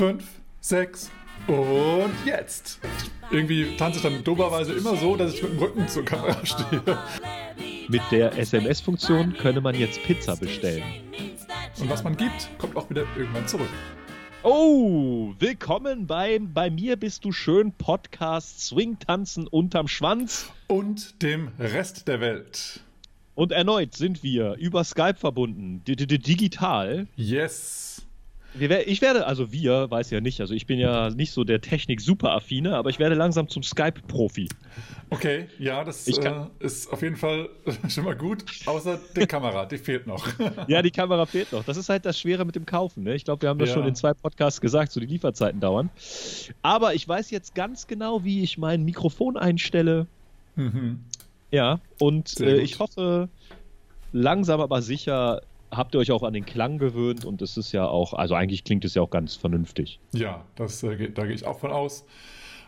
fünf, sechs und jetzt. Irgendwie tanze ich dann doberweise immer so, dass ich mit dem Rücken zur Kamera stehe. Mit der SMS-Funktion könne man jetzt Pizza bestellen. Und was man gibt, kommt auch wieder irgendwann zurück. Oh, willkommen beim Bei mir bist du schön Podcast Swing tanzen unterm Schwanz. Und dem Rest der Welt. Und erneut sind wir über Skype verbunden, digital. Yes. Ich werde, also wir, weiß ja nicht, also ich bin ja nicht so der Technik-Super-Affine, aber ich werde langsam zum Skype-Profi. Okay, ja, das äh, ist auf jeden Fall schon mal gut, außer die Kamera, die fehlt noch. ja, die Kamera fehlt noch. Das ist halt das Schwere mit dem Kaufen. Ne? Ich glaube, wir haben das ja. schon in zwei Podcasts gesagt, so die Lieferzeiten dauern. Aber ich weiß jetzt ganz genau, wie ich mein Mikrofon einstelle. Mhm. Ja, und äh, ich hoffe, langsam aber sicher habt ihr euch auch an den Klang gewöhnt und es ist ja auch, also eigentlich klingt es ja auch ganz vernünftig. Ja, das, äh, da gehe ich auch von aus.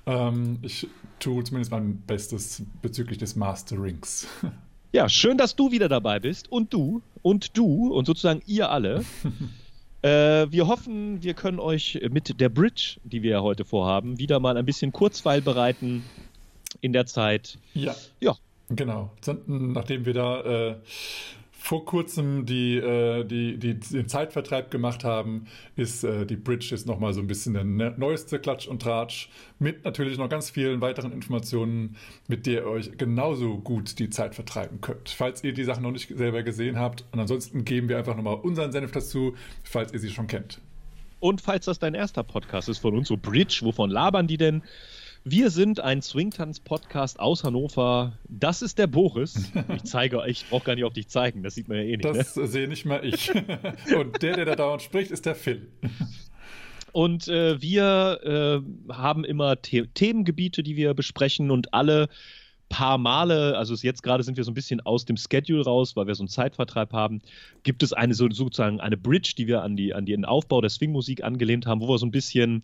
Ähm, ich tue zumindest mein Bestes bezüglich des Masterings. Ja, schön, dass du wieder dabei bist und du und du und sozusagen ihr alle. äh, wir hoffen, wir können euch mit der Bridge, die wir ja heute vorhaben, wieder mal ein bisschen Kurzweil bereiten in der Zeit. Ja. Ja, Genau. Nachdem wir da äh, vor kurzem die, äh, die, die, den Zeitvertreib gemacht haben, ist äh, die Bridge jetzt nochmal so ein bisschen der ne-, neueste Klatsch und Tratsch mit natürlich noch ganz vielen weiteren Informationen, mit der ihr euch genauso gut die Zeit vertreiben könnt. Falls ihr die Sachen noch nicht selber gesehen habt und ansonsten geben wir einfach nochmal unseren Senf dazu, falls ihr sie schon kennt. Und falls das dein erster Podcast ist von uns, so Bridge, wovon labern die denn? Wir sind ein Swingtanz-Podcast aus Hannover. Das ist der Boris. Ich zeige, ich brauche gar nicht auf dich zeigen, das sieht man ja eh nicht. Das ne? sehe nicht mal ich. Und der, der da dauernd spricht, ist der Phil. Und äh, wir äh, haben immer The Themengebiete, die wir besprechen und alle paar Male, also jetzt gerade sind wir so ein bisschen aus dem Schedule raus, weil wir so einen Zeitvertreib haben, gibt es eine so, sozusagen eine Bridge, die wir an, die, an den Aufbau der Swingmusik angelehnt haben, wo wir so ein bisschen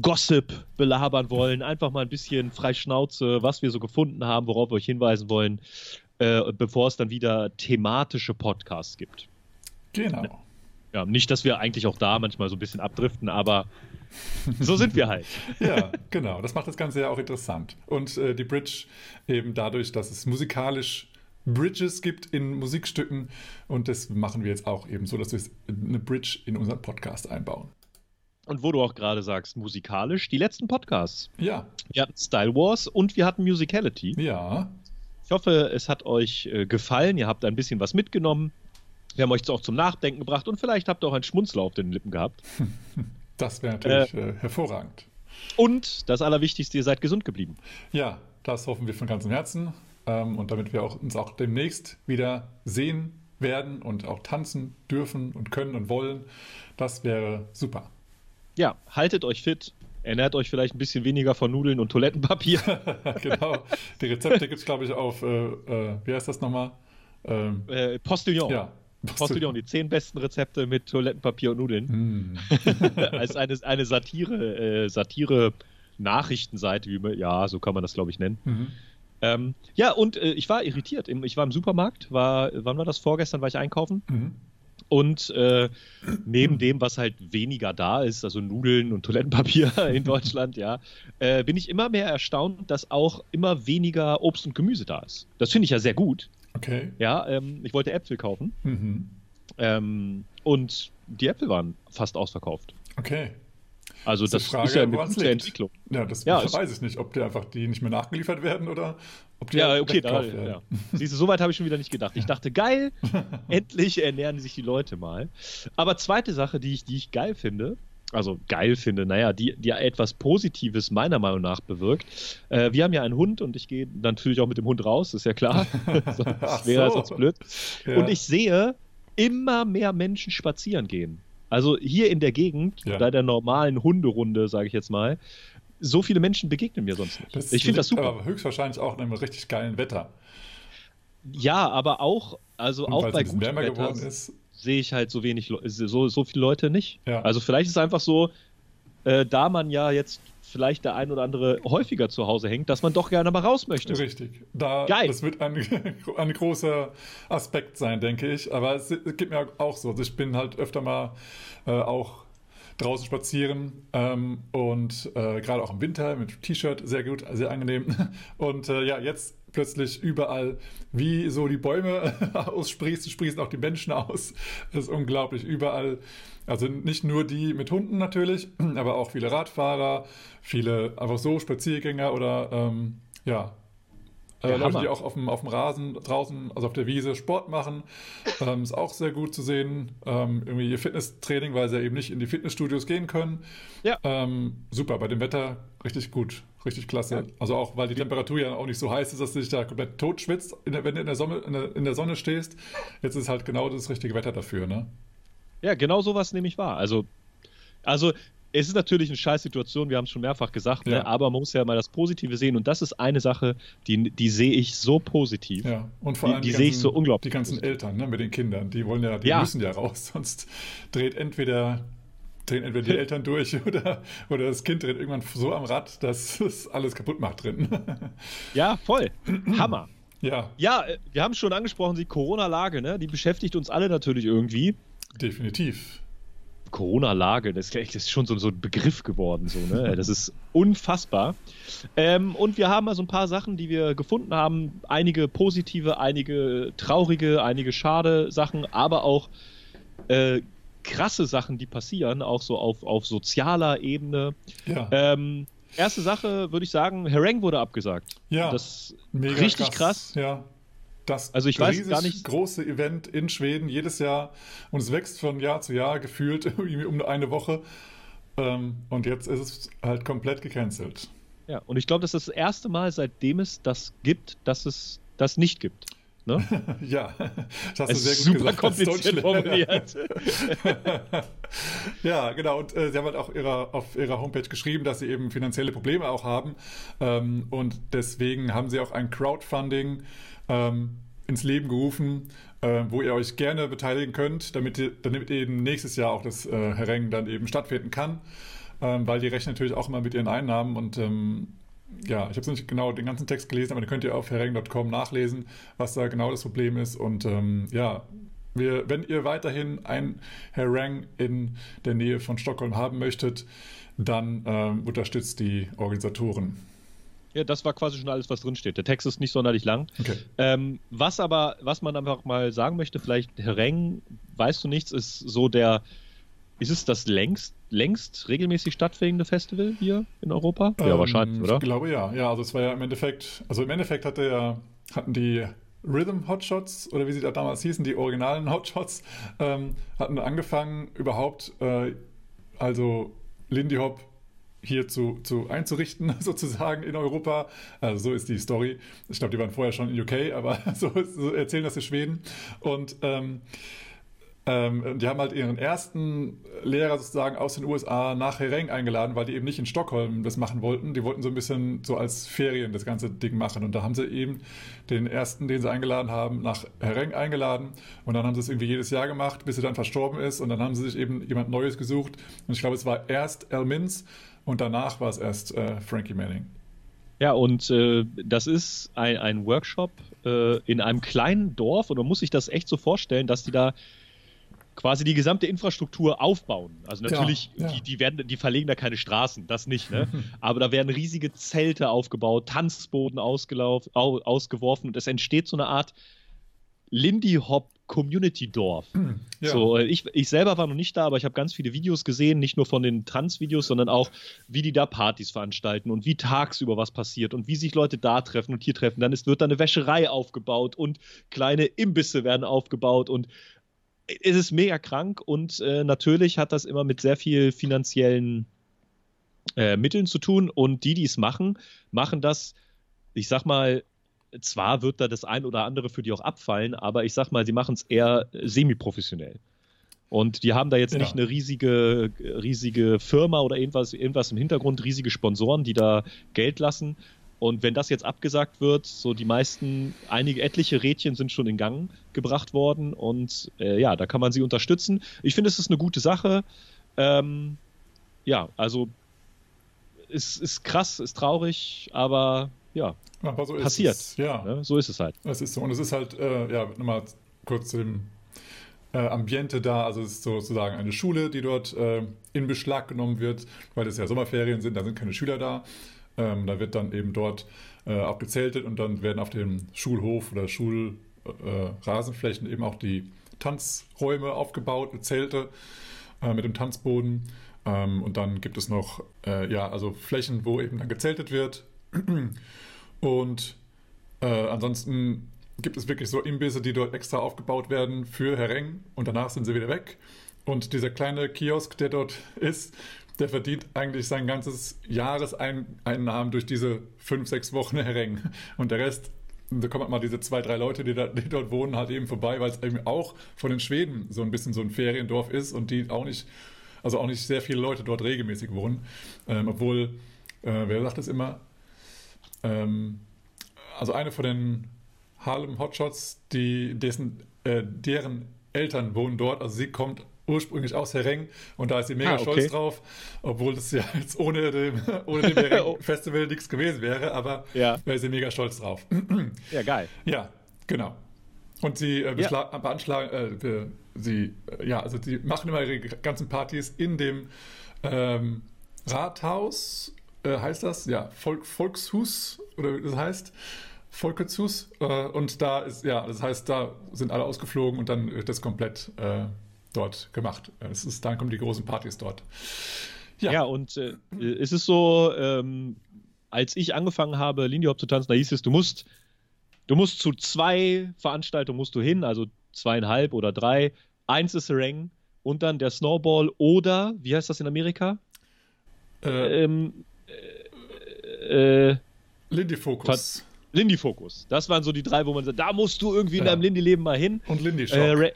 Gossip belabern wollen, einfach mal ein bisschen frei Schnauze, was wir so gefunden haben, worauf wir euch hinweisen wollen, äh, bevor es dann wieder thematische Podcasts gibt. Genau. Ja, nicht, dass wir eigentlich auch da manchmal so ein bisschen abdriften, aber so sind wir halt. ja, genau. Das macht das Ganze ja auch interessant. Und äh, die Bridge eben dadurch, dass es musikalisch Bridges gibt in Musikstücken und das machen wir jetzt auch eben so, dass wir eine Bridge in unseren Podcast einbauen. Und wo du auch gerade sagst, musikalisch, die letzten Podcasts. Ja. Wir hatten Style Wars und wir hatten Musicality. Ja. Ich hoffe, es hat euch äh, gefallen. Ihr habt ein bisschen was mitgenommen. Wir haben euch auch zum Nachdenken gebracht und vielleicht habt ihr auch einen Schmunzler auf den Lippen gehabt. Das wäre natürlich äh, äh, hervorragend. Und das Allerwichtigste, ihr seid gesund geblieben. Ja, das hoffen wir von ganzem Herzen. Ähm, und damit wir auch, uns auch demnächst wieder sehen werden und auch tanzen dürfen und können und wollen, das wäre super ja, haltet euch fit, ernährt euch vielleicht ein bisschen weniger von Nudeln und Toilettenpapier. genau. Die Rezepte gibt es, glaube ich, auf, äh, äh, wie heißt das nochmal? Ähm, äh, Postillon. Ja. Postillon, die zehn besten Rezepte mit Toilettenpapier und Nudeln. Mm. Als eine, eine Satire, äh, Satire-Nachrichtenseite, wie man, ja, so kann man das, glaube ich, nennen. Mhm. Ähm, ja, und äh, ich war irritiert. Ich war im Supermarkt, war, wann war das? Vorgestern war ich einkaufen. Mhm. Und äh, neben dem, was halt weniger da ist, also Nudeln und Toilettenpapier in Deutschland, ja, äh, bin ich immer mehr erstaunt, dass auch immer weniger Obst und Gemüse da ist. Das finde ich ja sehr gut. Okay. Ja, ähm, ich wollte Äpfel kaufen. Mhm. Ähm, und die Äpfel waren fast ausverkauft. Okay. Also das, das Frage, ist ja eine gute Entwicklung. Ja, das ja, weiß ich nicht, ob die einfach die nicht mehr nachgeliefert werden oder ob die Ja, okay, da, ja. Siehst du, soweit habe ich schon wieder nicht gedacht. Ich dachte, geil, endlich ernähren sich die Leute mal. Aber zweite Sache, die ich, die ich geil finde, also geil finde, naja, die, die etwas Positives meiner Meinung nach bewirkt. Äh, wir haben ja einen Hund und ich gehe natürlich auch mit dem Hund raus, ist ja klar. das wäre so. sonst blöd. Ja. Und ich sehe immer mehr Menschen spazieren gehen. Also hier in der Gegend, ja. bei der normalen Hunderunde, sage ich jetzt mal, so viele Menschen begegnen mir sonst nicht. Das ich finde das super. Aber höchstsorglich auch in einem richtig geilen Wetter. Ja, aber auch, also Und auch bei gutem Wetter sehe ich halt so wenig, so, so viele Leute nicht. Ja. Also vielleicht ist es einfach so, äh, da man ja jetzt vielleicht der ein oder andere häufiger zu Hause hängt, dass man doch gerne mal raus möchte. Richtig. Da, Geil. Das wird ein, ein großer Aspekt sein, denke ich. Aber es, es geht mir auch so. Also ich bin halt öfter mal äh, auch draußen spazieren ähm, und äh, gerade auch im Winter mit T-Shirt sehr gut, sehr angenehm. Und äh, ja, jetzt plötzlich überall, wie so die Bäume aussprießen, sprießen auch die Menschen aus. Das ist unglaublich. Überall, also nicht nur die mit Hunden natürlich, aber auch viele Radfahrer, viele einfach so Spaziergänger oder ähm, ja, äh, Leute, die auch auf dem, auf dem Rasen draußen, also auf der Wiese Sport machen. Ähm, ist auch sehr gut zu sehen. Ähm, irgendwie ihr Fitnesstraining, weil sie eben nicht in die Fitnessstudios gehen können. Ja. Ähm, super, bei dem Wetter richtig gut, richtig klasse. Ja. Also auch, weil die Temperatur ja auch nicht so heiß ist, dass du dich da komplett tot schwitzt, wenn du in der, Sonne, in der, in der Sonne stehst. Jetzt ist halt genau das richtige Wetter dafür, ne? Ja, genau sowas nehme ich wahr. Also, also es ist natürlich eine Scheißsituation, wir haben es schon mehrfach gesagt, ne? ja. ne? aber man muss ja mal das Positive sehen und das ist eine Sache, die, die sehe ich so positiv. Ja, und vor allem die, die, die sehe ich so unglaublich. Die ganzen positiv. Eltern ne, mit den Kindern, die wollen ja, die ja. müssen ja raus, sonst dreht entweder drehen entweder die Eltern durch oder, oder das Kind dreht irgendwann so am Rad, dass es alles kaputt macht drin. Ja, voll. Hammer. Ja. Ja, äh, wir haben es schon angesprochen, die Corona-Lage, ne? die beschäftigt uns alle natürlich irgendwie. Definitiv. Corona-Lage, das, das, ist schon so, so, ein Begriff geworden. So, ne? Das ist unfassbar. Ähm, und wir haben mal so ein paar Sachen, die wir gefunden haben. Einige positive, einige traurige, einige schade Sachen, aber auch äh, krasse Sachen, die passieren, auch so auf, auf sozialer Ebene. Ja. Ähm, erste Sache würde ich sagen, Hereng wurde abgesagt. Ja. Das ist richtig krass. krass. Ja das also ich weiß gar nicht große Event in Schweden jedes Jahr und es wächst von Jahr zu Jahr gefühlt um eine Woche ähm, und jetzt ist es halt komplett gecancelt. Ja, und ich glaube, das ist das erste Mal, seitdem es das gibt, dass es das nicht gibt. Ne? ja, das hast es du sehr gut super gesagt. kompliziert formuliert. ja, genau. Und äh, sie haben halt auch ihrer, auf ihrer Homepage geschrieben, dass sie eben finanzielle Probleme auch haben. Ähm, und deswegen haben sie auch ein Crowdfunding ähm, ins Leben gerufen, äh, wo ihr euch gerne beteiligen könnt, damit, ihr, damit eben nächstes Jahr auch das äh, dann eben stattfinden kann, ähm, weil die rechnen natürlich auch immer mit ihren Einnahmen und ähm, ja, ich habe nicht genau den ganzen Text gelesen, aber den könnt ihr auf herreng.com nachlesen, was da genau das Problem ist und ähm, ja, wir, wenn ihr weiterhin ein Herreng in der Nähe von Stockholm haben möchtet, dann ähm, unterstützt die Organisatoren. Ja, das war quasi schon alles, was drinsteht. Der Text ist nicht sonderlich lang. Okay. Ähm, was aber, was man einfach mal sagen möchte, vielleicht Hereng, weißt du nichts, ist so der, ist es das längst, längst regelmäßig stattfindende Festival hier in Europa? Ähm, ja, wahrscheinlich, oder? Ich glaube ja. Ja, also es war ja im Endeffekt, also im Endeffekt hatte ja, hatten die Rhythm Hotshots oder wie sie da damals hießen, die originalen Hotshots, ähm, hatten angefangen überhaupt, äh, also Lindy Hop hier zu, zu einzurichten, sozusagen in Europa. Also so ist die Story. Ich glaube, die waren vorher schon in UK, aber so, so erzählen das die Schweden. Und ähm, ähm, die haben halt ihren ersten Lehrer sozusagen aus den USA nach Hereng eingeladen, weil die eben nicht in Stockholm das machen wollten. Die wollten so ein bisschen so als Ferien das ganze Ding machen. Und da haben sie eben den ersten, den sie eingeladen haben, nach Hereng eingeladen. Und dann haben sie es irgendwie jedes Jahr gemacht, bis er dann verstorben ist. Und dann haben sie sich eben jemand Neues gesucht. Und ich glaube, es war erst Al Mintz und danach war es erst äh, Frankie Manning. Ja, und äh, das ist ein, ein Workshop äh, in einem kleinen Dorf und man muss sich das echt so vorstellen, dass die da quasi die gesamte Infrastruktur aufbauen. Also natürlich, ja, ja. Die, die, werden, die verlegen da keine Straßen, das nicht, ne? Aber da werden riesige Zelte aufgebaut, Tanzboden ausgelaufen, ausgeworfen und es entsteht so eine Art Lindy Hop Community-Dorf. Ja. So, äh, ich, ich selber war noch nicht da, aber ich habe ganz viele Videos gesehen, nicht nur von den Trans-Videos, sondern auch, wie die da Partys veranstalten und wie tagsüber was passiert und wie sich Leute da treffen und hier treffen. Dann ist, wird da eine Wäscherei aufgebaut und kleine Imbisse werden aufgebaut und es ist mega krank und äh, natürlich hat das immer mit sehr viel finanziellen äh, Mitteln zu tun und die, die es machen, machen das, ich sag mal, zwar wird da das ein oder andere für die auch abfallen, aber ich sag mal, sie machen es eher semi-professionell. Und die haben da jetzt ja. nicht eine riesige, riesige Firma oder irgendwas, irgendwas im Hintergrund, riesige Sponsoren, die da Geld lassen. Und wenn das jetzt abgesagt wird, so die meisten, einige etliche Rädchen sind schon in Gang gebracht worden und äh, ja, da kann man sie unterstützen. Ich finde, es ist eine gute Sache. Ähm, ja, also es ist krass, ist traurig, aber ja, aber so passiert. Es. Ja. ja. so ist es halt. Es ist so. Und es ist halt, äh, ja, nochmal kurz zu dem äh, Ambiente da. Also es ist sozusagen eine Schule, die dort äh, in Beschlag genommen wird, weil es ja Sommerferien sind, da sind keine Schüler da. Ähm, da wird dann eben dort äh, auch gezeltet und dann werden auf dem Schulhof oder Schulrasenflächen äh, eben auch die Tanzräume aufgebaut, Zelte äh, mit dem Tanzboden. Ähm, und dann gibt es noch äh, ja, also Flächen, wo eben dann gezeltet wird. Und ansonsten gibt es wirklich so Imbisse, die dort extra aufgebaut werden für Hereng und danach sind sie wieder weg. Und dieser kleine Kiosk, der dort ist, der verdient eigentlich sein ganzes Jahreseinnahmen durch diese fünf, sechs Wochen Hereng. Und der Rest, da kommen halt mal diese zwei, drei Leute, die, da, die dort wohnen, halt eben vorbei, weil es eben auch von den Schweden so ein bisschen so ein Feriendorf ist und die auch nicht, also auch nicht sehr viele Leute dort regelmäßig wohnen. Ähm, obwohl, äh, wer sagt das immer? Ähm, also eine von den Harlem Hotshots, die, dessen, äh, deren Eltern wohnen dort. Also sie kommt ursprünglich aus Hereng und da ist sie mega ah, okay. stolz drauf, obwohl das ja jetzt ohne dem, ohne dem Hereng-Festival nichts gewesen wäre, aber ja. wäre sie mega stolz drauf. ja, geil. Ja, genau. Und sie äh, ja. beanschlagen, äh, sie, äh, ja, also sie machen immer ihre ganzen Partys in dem ähm, Rathaus, äh, heißt das? Ja, Volk, Volkshus, oder wie das heißt. Volkezus. Äh, und da ist, ja, das heißt, da sind alle ausgeflogen und dann wird das komplett äh, dort gemacht. Es ist, dann kommen die großen Partys dort. Ja, ja und äh, es ist so, ähm, als ich angefangen habe, Lindy Hop zu tanzen, da hieß es, du musst, du musst zu zwei Veranstaltungen musst du hin, also zweieinhalb oder drei. Eins ist Ring und dann der Snowball oder, wie heißt das in Amerika? Äh, ähm, äh, Lindy Focus. Lindy Focus. Das waren so die drei, wo man sagt, da musst du irgendwie in deinem Lindy-Leben mal hin. Und Lindy Shock. Äh,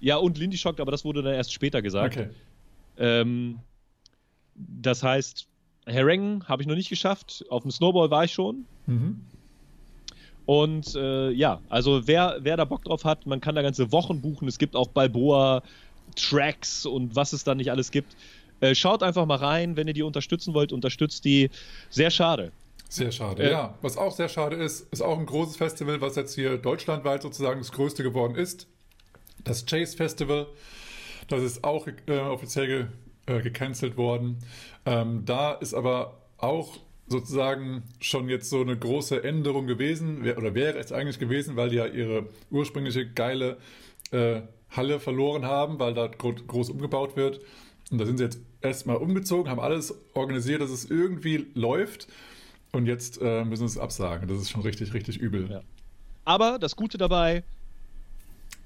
ja, und Lindy Shock, aber das wurde dann erst später gesagt. Okay. Ähm, das heißt, Herrengen habe ich noch nicht geschafft. Auf dem Snowball war ich schon. Mhm. Und äh, ja, also wer, wer da Bock drauf hat, man kann da ganze Wochen buchen. Es gibt auch Balboa, Tracks und was es da nicht alles gibt. Äh, schaut einfach mal rein, wenn ihr die unterstützen wollt, unterstützt die. Sehr schade. Sehr schade, äh, ja. Was auch sehr schade ist, ist auch ein großes Festival, was jetzt hier deutschlandweit sozusagen das größte geworden ist. Das Chase Festival. Das ist auch äh, offiziell ge, äh, gecancelt worden. Ähm, da ist aber auch sozusagen schon jetzt so eine große Änderung gewesen, oder wäre es eigentlich gewesen, weil die ja ihre ursprüngliche geile äh, Halle verloren haben, weil da groß umgebaut wird. Und da sind sie jetzt erstmal umgezogen, haben alles organisiert, dass es irgendwie läuft. Und jetzt äh, müssen sie es absagen. Das ist schon richtig, richtig übel. Ja. Aber das Gute dabei,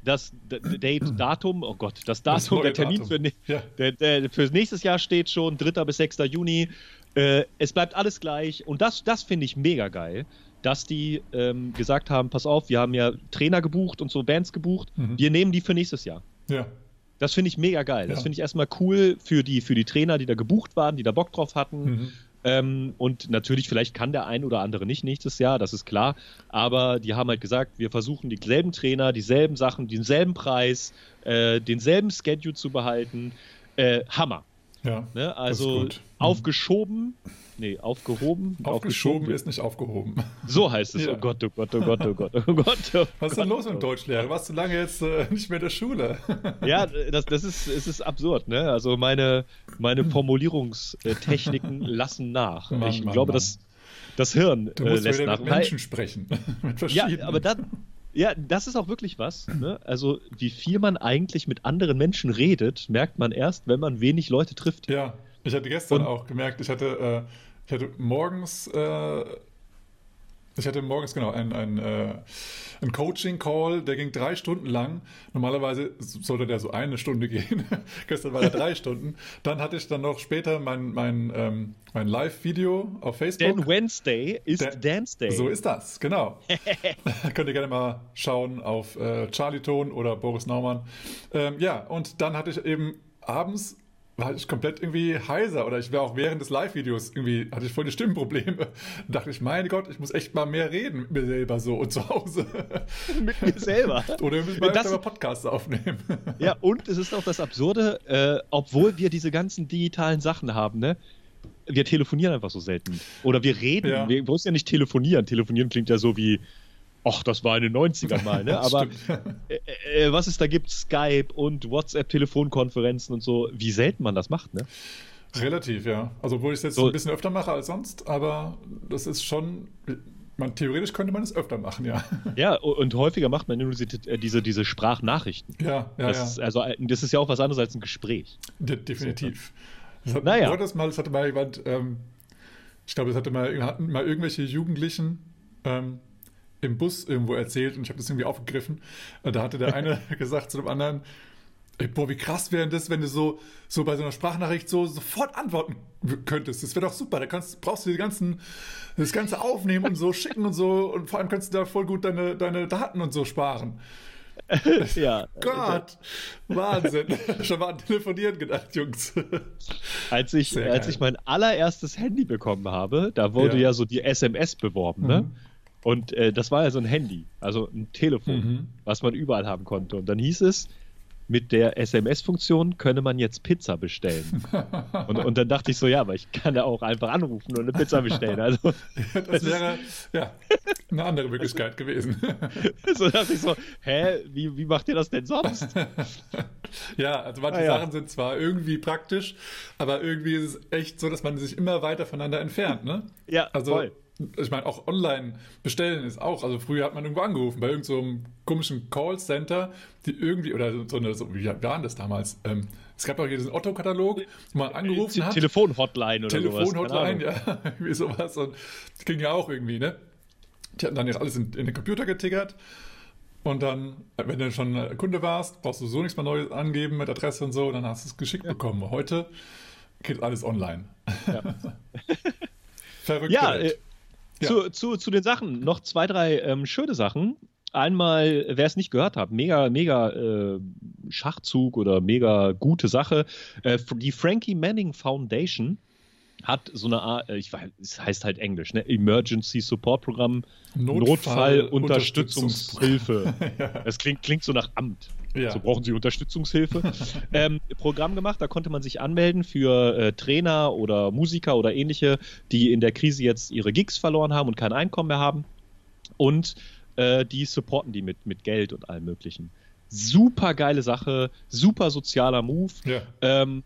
das Date, Datum, oh Gott, das Datum, das der Termin Datum. Für, ne ja. der, der, für nächstes Jahr steht schon, 3. bis 6. Juni. Äh, es bleibt alles gleich und das, das finde ich mega geil, dass die ähm, gesagt haben, pass auf, wir haben ja Trainer gebucht und so Bands gebucht, mhm. wir nehmen die für nächstes Jahr. Ja. Das finde ich mega geil. Ja. Das finde ich erstmal cool für die, für die Trainer, die da gebucht waren, die da Bock drauf hatten. Mhm. Ähm, und natürlich, vielleicht kann der ein oder andere nicht nächstes Jahr, das ist klar. Aber die haben halt gesagt, wir versuchen dieselben Trainer, dieselben Sachen, denselben Preis, äh, denselben Schedule zu behalten. Äh, Hammer. Ja, ne? Also aufgeschoben, nee, aufgehoben. Aufgeschoben, ist nicht aufgehoben. So heißt es. Ja. Oh Gott, oh Gott, oh Gott, oh Gott, oh Gott. Oh Was ist denn los mit Deutschlehrer? Warst du lange jetzt äh, nicht mehr in der Schule? ja, das, das ist, es ist absurd, ne? Also meine, meine Formulierungstechniken lassen nach. Mann, ich Mann, glaube, Mann. Das, das Hirn du musst äh, lässt nach. Mit Menschen sprechen. mit ja, aber dann. Ja, das ist auch wirklich was. Ne? Also, wie viel man eigentlich mit anderen Menschen redet, merkt man erst, wenn man wenig Leute trifft. Ja, ich hatte gestern Und, auch gemerkt, ich hatte, äh, ich hatte morgens äh, ich hatte morgens genau einen, einen, äh, einen Coaching-Call, der ging drei Stunden lang. Normalerweise sollte der so eine Stunde gehen. Gestern war er drei Stunden. Dann hatte ich dann noch später mein, mein, ähm, mein Live-Video auf Facebook. Denn Wednesday ist Der, Dance Day. So ist das, genau. Könnt ihr gerne mal schauen auf äh, Charlie Ton oder Boris Naumann. Ähm, ja, und dann hatte ich eben abends war ich komplett irgendwie heiser oder ich war auch während des Live-Videos irgendwie, hatte ich voll die Stimmenprobleme. Da dachte ich, mein Gott, ich muss echt mal mehr reden mit mir selber so und zu Hause. mit mir selber. Oder wir müssen mal das, Podcasts aufnehmen. ja, und es ist auch das Absurde, äh, obwohl wir diese ganzen digitalen Sachen haben, ne? Wir telefonieren einfach so selten. Oder wir reden. Ja. Wir müssen ja nicht telefonieren. Telefonieren klingt ja so wie, ach, das war in den 90ern mal, ne? Aber äh, äh, was es da gibt, Skype und WhatsApp-Telefonkonferenzen und so, wie selten man das macht, ne? Relativ, ja. Also, wo ich es jetzt so, ein bisschen öfter mache als sonst, aber das ist schon. Man, theoretisch könnte man es öfter machen, ja. Ja, und häufiger macht man nur diese, äh, diese, diese Sprachnachrichten. Ja, ja, das ja. Ist, also, das ist ja auch was anderes als ein Gespräch. De definitiv. Das hat, naja. das mal, das hatte mal jemand, ähm, ich glaube, das hatte mal, hatten mal irgendwelche Jugendlichen ähm, im Bus irgendwo erzählt und ich habe das irgendwie aufgegriffen. Da hatte der eine gesagt zu dem anderen, ey, boah, wie krass wäre das, wenn du so, so bei so einer Sprachnachricht so sofort antworten könntest. Das wäre doch super. Da kannst, brauchst du die ganzen, das Ganze aufnehmen und so schicken und so und vor allem kannst du da voll gut deine, deine Daten und so sparen. ja. Gott, Wahnsinn. Schon mal an Telefonieren gedacht, Jungs. Als ich, als ich mein allererstes Handy bekommen habe, da wurde ja, ja so die SMS beworben, ne? mhm. ne? Und äh, das war ja so ein Handy, also ein Telefon, mhm. was man überall haben konnte. Und dann hieß es, mit der SMS-Funktion könne man jetzt Pizza bestellen. und, und, dann dachte ich so, ja, aber ich kann ja auch einfach anrufen und eine Pizza bestellen. Also, das wäre ja eine andere Möglichkeit gewesen. so dachte ich so, hä, wie, wie macht ihr das denn sonst? ja, also manche ah, ja. Sachen sind zwar irgendwie praktisch, aber irgendwie ist es echt so, dass man sich immer weiter voneinander entfernt, ne? Ja, also, voll ich meine, auch online bestellen ist auch, also früher hat man irgendwo angerufen bei irgendeinem so komischen Callcenter, die irgendwie, oder so eine, so, wie waren das damals? Ähm, es gab auch hier diesen Otto-Katalog, wo man angerufen hat. Telefon-Hotline oder Telefon-Hotline, ja, irgendwie sowas. Und das ging ja auch irgendwie, ne? Die hatten dann jetzt alles in, in den Computer getickert. Und dann, wenn du schon Kunde warst, brauchst du so nichts mehr Neues angeben mit Adresse und so, dann hast du es geschickt ja. bekommen. Heute geht alles online. Ja. Verrückt. Ja, äh, ja. Zu, zu, zu den Sachen, noch zwei, drei ähm, schöne Sachen. Einmal, wer es nicht gehört hat, mega, mega äh, Schachzug oder mega gute Sache. Äh, die Frankie Manning Foundation hat so eine Art, äh, ich weiß, es heißt halt Englisch, ne? Emergency Support Programm, Notfallunterstützungshilfe. Notfall ja. Es klingt, klingt so nach Amt. Ja. So brauchen Sie Unterstützungshilfe. ähm, Programm gemacht, da konnte man sich anmelden für äh, Trainer oder Musiker oder ähnliche, die in der Krise jetzt ihre Gigs verloren haben und kein Einkommen mehr haben. Und äh, die supporten die mit, mit Geld und allem Möglichen. Super geile Sache, super sozialer Move. Ja. Ähm,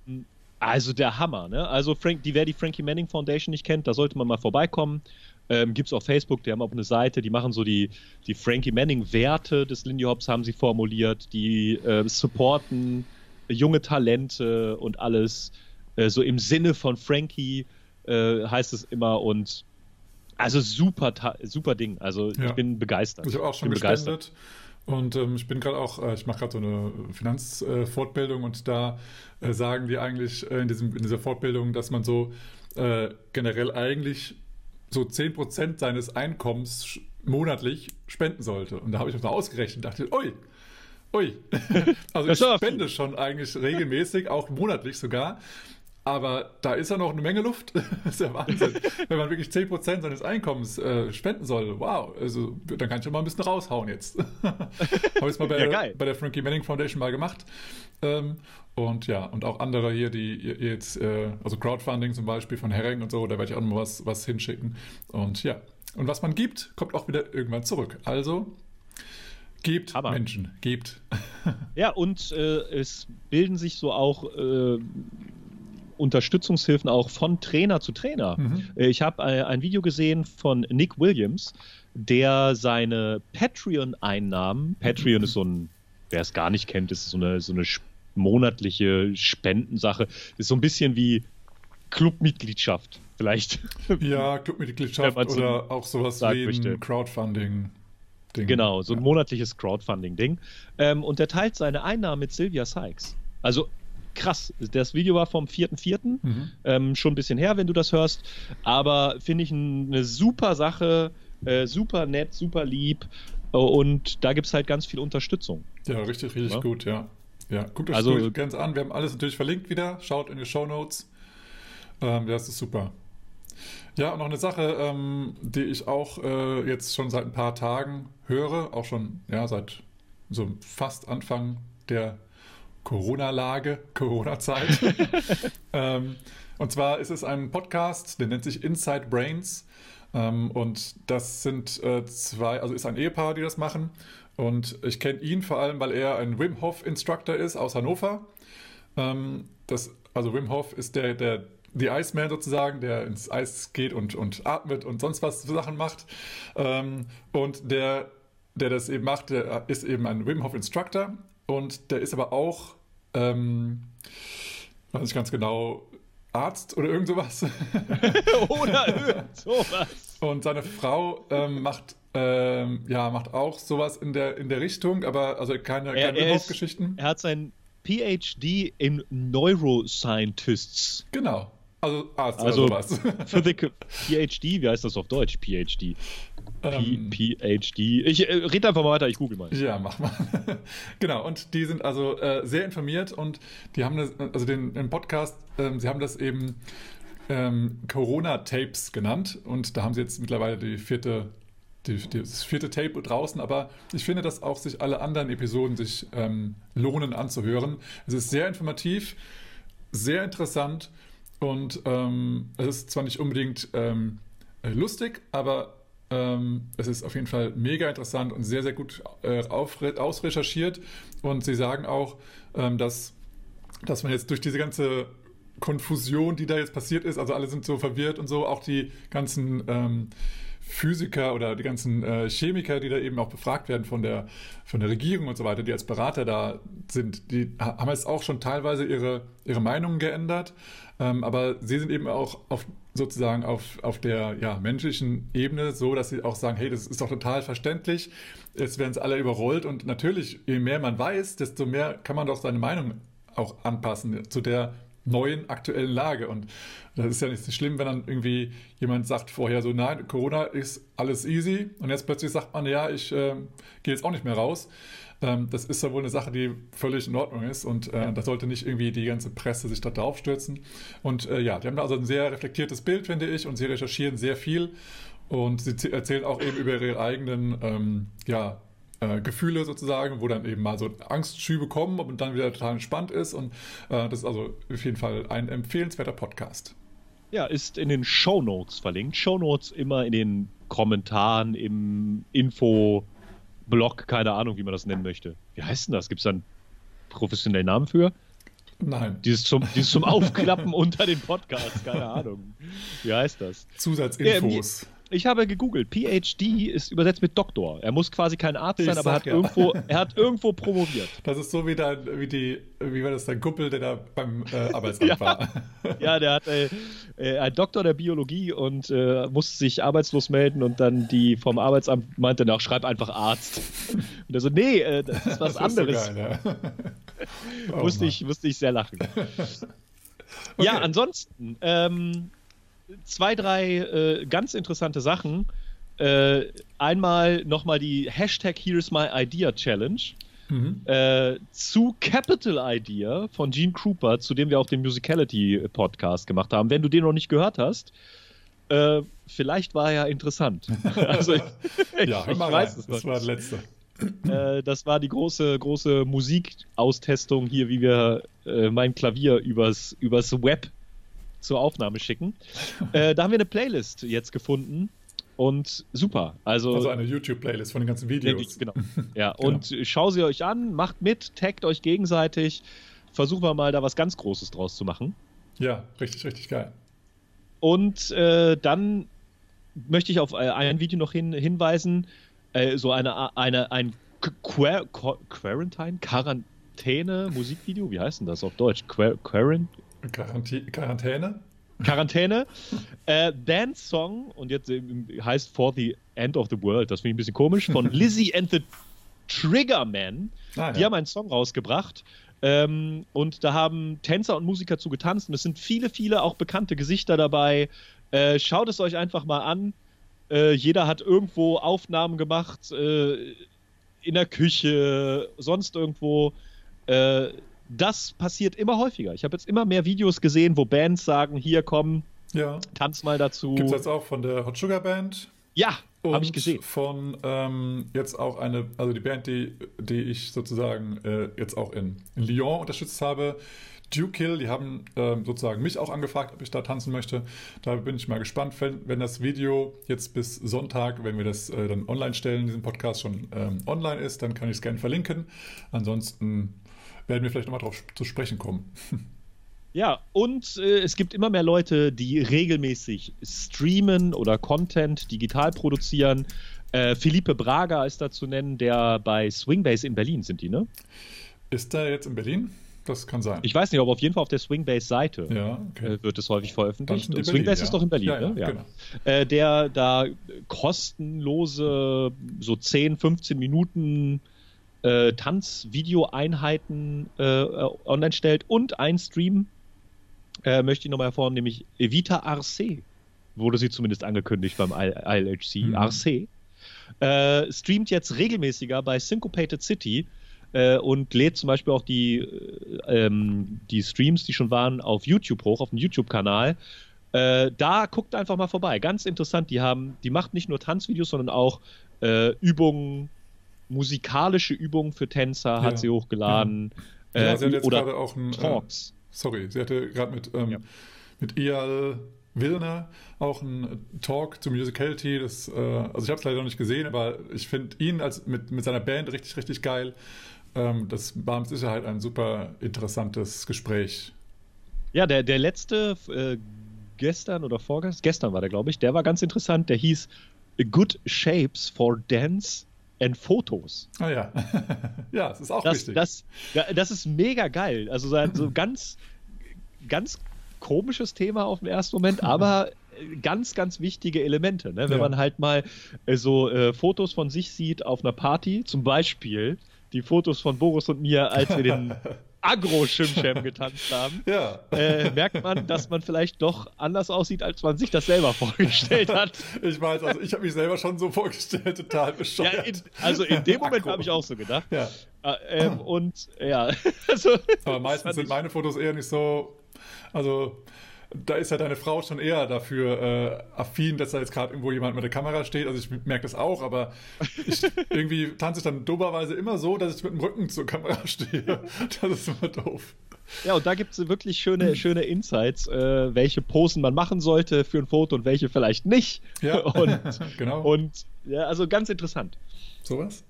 also der Hammer, ne? Also Frank, die, wer die Frankie Manning Foundation nicht kennt, da sollte man mal vorbeikommen. Ähm, Gibt es auf Facebook, die haben auch eine Seite, die machen so die, die Frankie Manning-Werte des Lindy Hops, haben sie formuliert, die äh, supporten junge Talente und alles. Äh, so im Sinne von Frankie äh, heißt es immer und also super, super Ding. Also ja. ich bin begeistert. Ich habe auch schon gespendet. Begeistert. Und ähm, ich bin gerade auch, äh, ich mache gerade so eine Finanzfortbildung äh, und da äh, sagen die eigentlich äh, in, diesem, in dieser Fortbildung, dass man so äh, generell eigentlich so 10% seines Einkommens monatlich spenden sollte. Und da habe ich mal ausgerechnet und dachte, ui, ui. Also ich spende schon eigentlich regelmäßig, auch monatlich sogar. Aber da ist ja noch eine Menge Luft. das ist ja Wahnsinn. Wenn man wirklich 10% seines Einkommens äh, spenden soll, wow, also dann kann ich schon mal ein bisschen raushauen jetzt. Habe ich es mal bei, ja, bei, der Frankie Manning Foundation mal gemacht. Ähm, und ja, und auch andere hier, die jetzt, äh, also Crowdfunding zum Beispiel von Herring und so, da werde ich auch noch was, was hinschicken. Und ja, und was man gibt, kommt auch wieder irgendwann zurück. Also Gebt Aber. Menschen, gebt. ja, und äh, es bilden sich so auch äh, Unterstützungshilfen auch von Trainer zu Trainer. Mhm. Ich habe äh, ein Video gesehen von Nick Williams, der seine Patreon-Einnahmen, Patreon ist so ein, wer es gar nicht kennt, ist so eine, so eine monatliche Spendensache, ist so ein bisschen wie Clubmitgliedschaft vielleicht. Ja, Clubmitgliedschaft oder so auch sowas wie ein Crowdfunding. Ding. Genau, so ein ja. monatliches Crowdfunding-Ding. Ähm, und der teilt seine Einnahmen mit Sylvia Sykes. Also krass. Das Video war vom 4.4., mhm. ähm, schon ein bisschen her, wenn du das hörst. Aber finde ich eine super Sache, äh, super nett, super lieb. Und da gibt es halt ganz viel Unterstützung. Ja, richtig, richtig ja? gut, ja. Ja, guckt euch also, das ganz an. Wir haben alles natürlich verlinkt wieder. Schaut in die Show Notes. Ähm, das ist super. Ja, und noch eine Sache, ähm, die ich auch äh, jetzt schon seit ein paar Tagen höre, auch schon ja, seit so fast Anfang der Corona-Lage, Corona-Zeit. ähm, und zwar ist es ein Podcast, der nennt sich Inside Brains. Ähm, und das sind äh, zwei, also ist ein Ehepaar, die das machen. Und ich kenne ihn vor allem, weil er ein Wim Hof Instructor ist aus Hannover. Ähm, das, also Wim Hof ist der, der The Iceman sozusagen, der ins Eis geht und, und atmet und sonst was für Sachen macht. Ähm, und der, der das eben macht, der ist eben ein Wim Hof Instructor und der ist aber auch, ähm, weiß ich ganz genau, Arzt oder irgend sowas. oder irgend sowas. Und seine Frau ähm, macht ähm, ja, macht auch sowas in der, in der Richtung, aber also keine, er, keine er Geschichten. Er hat sein PhD in Neuroscientists. Genau. Also Arzt also oder sowas. Für PhD, wie heißt das auf Deutsch? PhD. Ähm, PhD. Ich äh, rede einfach mal weiter, ich google mal. Ja, mach mal. genau, und die sind also äh, sehr informiert und die haben das, also den, den Podcast, äh, sie haben das eben ähm, Corona-Tapes genannt und da haben sie jetzt mittlerweile die vierte die, die, das vierte Tape draußen, aber ich finde, dass auch sich alle anderen Episoden sich ähm, lohnen anzuhören. Es ist sehr informativ, sehr interessant und ähm, es ist zwar nicht unbedingt ähm, äh, lustig, aber ähm, es ist auf jeden Fall mega interessant und sehr, sehr gut äh, ausrecherchiert. Und sie sagen auch, ähm, dass, dass man jetzt durch diese ganze Konfusion, die da jetzt passiert ist, also alle sind so verwirrt und so, auch die ganzen ähm, Physiker oder die ganzen äh, Chemiker, die da eben auch befragt werden von der, von der Regierung und so weiter, die als Berater da sind, die haben jetzt auch schon teilweise ihre, ihre Meinungen geändert. Ähm, aber sie sind eben auch auf, sozusagen auf, auf der ja, menschlichen Ebene so, dass sie auch sagen, hey, das ist doch total verständlich. Jetzt werden es alle überrollt und natürlich, je mehr man weiß, desto mehr kann man doch seine Meinung auch anpassen zu der neuen aktuellen Lage. Und das ist ja nicht so schlimm, wenn dann irgendwie jemand sagt vorher so, nein, Corona ist alles easy und jetzt plötzlich sagt man, ja, ich äh, gehe jetzt auch nicht mehr raus. Ähm, das ist ja wohl eine Sache, die völlig in Ordnung ist und äh, da sollte nicht irgendwie die ganze Presse sich da drauf stürzen. Und äh, ja, die haben da also ein sehr reflektiertes Bild, finde ich, und sie recherchieren sehr viel und sie erzählen auch eben über ihre eigenen ähm, ja, äh, Gefühle sozusagen, wo dann eben mal so Angstschübe kommen und dann wieder total entspannt ist. Und äh, das ist also auf jeden Fall ein empfehlenswerter Podcast. Ja, ist in den Show Notes verlinkt. Show Notes immer in den Kommentaren, im Info-Blog, keine Ahnung, wie man das nennen möchte. Wie heißt denn das? Gibt es da einen professionellen Namen für? Nein. Dieses zum, dieses zum Aufklappen unter den Podcasts, keine Ahnung. Wie heißt das? Zusatzinfos. Ja, ich habe gegoogelt. PhD ist übersetzt mit Doktor. Er muss quasi kein Arzt sein, ich aber hat ja. irgendwo, er hat irgendwo promoviert. Das ist so wie, der, wie, die, wie war das, der Kuppel, der da beim äh, Arbeitsamt ja. war. ja, der hat äh, äh, ein Doktor der Biologie und äh, musste sich arbeitslos melden und dann die vom Arbeitsamt meinte nach, schreib einfach Arzt. Und er so, nee, äh, das ist was das anderes. so geil, ja. oh, musste, ich, musste ich sehr lachen. Okay. Ja, ansonsten, ähm, zwei, drei äh, ganz interessante Sachen. Äh, einmal nochmal die Hashtag Here's My Idea Challenge. Mhm. Äh, zu Capital Idea von Gene Krupa, zu dem wir auch den Musicality Podcast gemacht haben. Wenn du den noch nicht gehört hast, äh, vielleicht war er ja interessant. also ich, ja, ich, ich weiß es Das war der letzte. Äh, das war die große, große Musikaustestung hier, wie wir äh, mein Klavier übers, übers Web zur Aufnahme schicken. äh, da haben wir eine Playlist jetzt gefunden. Und super. Also, also eine YouTube-Playlist von den ganzen Videos. Genau. Ja, genau. und schau sie euch an, macht mit, taggt euch gegenseitig. Versuchen wir mal da was ganz Großes draus zu machen. Ja, richtig, richtig geil. Und äh, dann möchte ich auf äh, ein Video noch hin, hinweisen. Äh, so eine, eine, ein Quar Quarantine, Quarantäne, Musikvideo, wie heißt denn das auf Deutsch? Quar Quarant Quarantäne? Quarantäne. äh, Dance Song, und jetzt äh, heißt For the End of the World, das finde ich ein bisschen komisch, von Lizzie and the Triggerman. Ah, Die ja. haben einen Song rausgebracht. Ähm, und da haben Tänzer und Musiker zu getanzt. Und es sind viele, viele auch bekannte Gesichter dabei. Äh, schaut es euch einfach mal an. Äh, jeder hat irgendwo Aufnahmen gemacht, äh, in der Küche, sonst irgendwo. Das passiert immer häufiger. Ich habe jetzt immer mehr Videos gesehen, wo Bands sagen, hier komm, ja. tanz mal dazu. Gibt es jetzt auch von der Hot Sugar Band? Ja, habe ich gesehen. Von ähm, jetzt auch eine, also die Band, die, die ich sozusagen äh, jetzt auch in, in Lyon unterstützt habe, Duke Hill, die haben äh, sozusagen mich auch angefragt, ob ich da tanzen möchte. Da bin ich mal gespannt, wenn, wenn das Video jetzt bis Sonntag, wenn wir das äh, dann online stellen, diesen Podcast schon ähm, online ist, dann kann ich es gerne verlinken. Ansonsten werden wir vielleicht nochmal darauf zu sprechen kommen. Ja, und äh, es gibt immer mehr Leute, die regelmäßig streamen oder Content digital produzieren. Äh, Felipe Braga ist da zu nennen, der bei Swingbase in Berlin sind die, ne? Ist der jetzt in Berlin? Das kann sein. Ich weiß nicht, aber auf jeden Fall auf der Swingbase-Seite ja, okay. äh, wird es häufig veröffentlicht. Und Swingbase ja. ist doch in Berlin, ja, ne? Ja. Genau. Äh, der da kostenlose so 10, 15 Minuten äh, Tanzvideoeinheiten äh, online stellt und ein Stream äh, möchte ich nochmal hervorheben, nämlich Evita Arce wurde sie zumindest angekündigt beim ILHC. Mhm. Arce äh, streamt jetzt regelmäßiger bei Syncopated City äh, und lädt zum Beispiel auch die, äh, ähm, die Streams, die schon waren, auf YouTube hoch, auf dem YouTube-Kanal. Äh, da guckt einfach mal vorbei. Ganz interessant. Die haben, die macht nicht nur Tanzvideos, sondern auch äh, Übungen, musikalische Übungen für Tänzer ja. hat sie hochgeladen. Ja, ja sie hat jetzt gerade auch ein, Talks. sorry, sie hatte gerade mit, ähm, ja. mit Ial Wilner auch ein Talk zu Musicality. Das, äh, also ich habe es leider noch nicht gesehen, aber ich finde ihn als mit, mit seiner Band richtig, richtig geil. Ähm, das war mit Sicherheit ein super interessantes Gespräch. Ja, der, der letzte äh, gestern oder vorgestern, gestern war der, glaube ich, der war ganz interessant. Der hieß Good Shapes for Dance and Photos. Ah ja. ja, das ist auch das, wichtig. Das, das ist mega geil. Also so ganz, ganz komisches Thema auf den ersten Moment, aber ganz, ganz wichtige Elemente. Ne? Wenn ja. man halt mal äh, so äh, Fotos von sich sieht auf einer Party, zum Beispiel die Fotos von Boris und mir, als wir den Agro-Schimschem getanzt haben, ja. äh, merkt man, dass man vielleicht doch anders aussieht, als man sich das selber vorgestellt hat. Ich weiß, also ich habe mich selber schon so vorgestellt, total bescheuert. Ja, in, also in dem Moment habe ich auch so gedacht. Ja. Äh, und ja, also. Aber meistens sind meine Fotos eher nicht so, also da ist ja deine Frau schon eher dafür äh, affin, dass da jetzt gerade irgendwo jemand mit der Kamera steht. Also ich merke das auch, aber ich, irgendwie tanze ich dann dummerweise immer so, dass ich mit dem Rücken zur Kamera stehe. Das ist immer doof. Ja, und da gibt es wirklich schöne, schöne Insights, äh, welche Posen man machen sollte für ein Foto und welche vielleicht nicht. Ja, und, genau. Und ja, also ganz interessant. Sowas?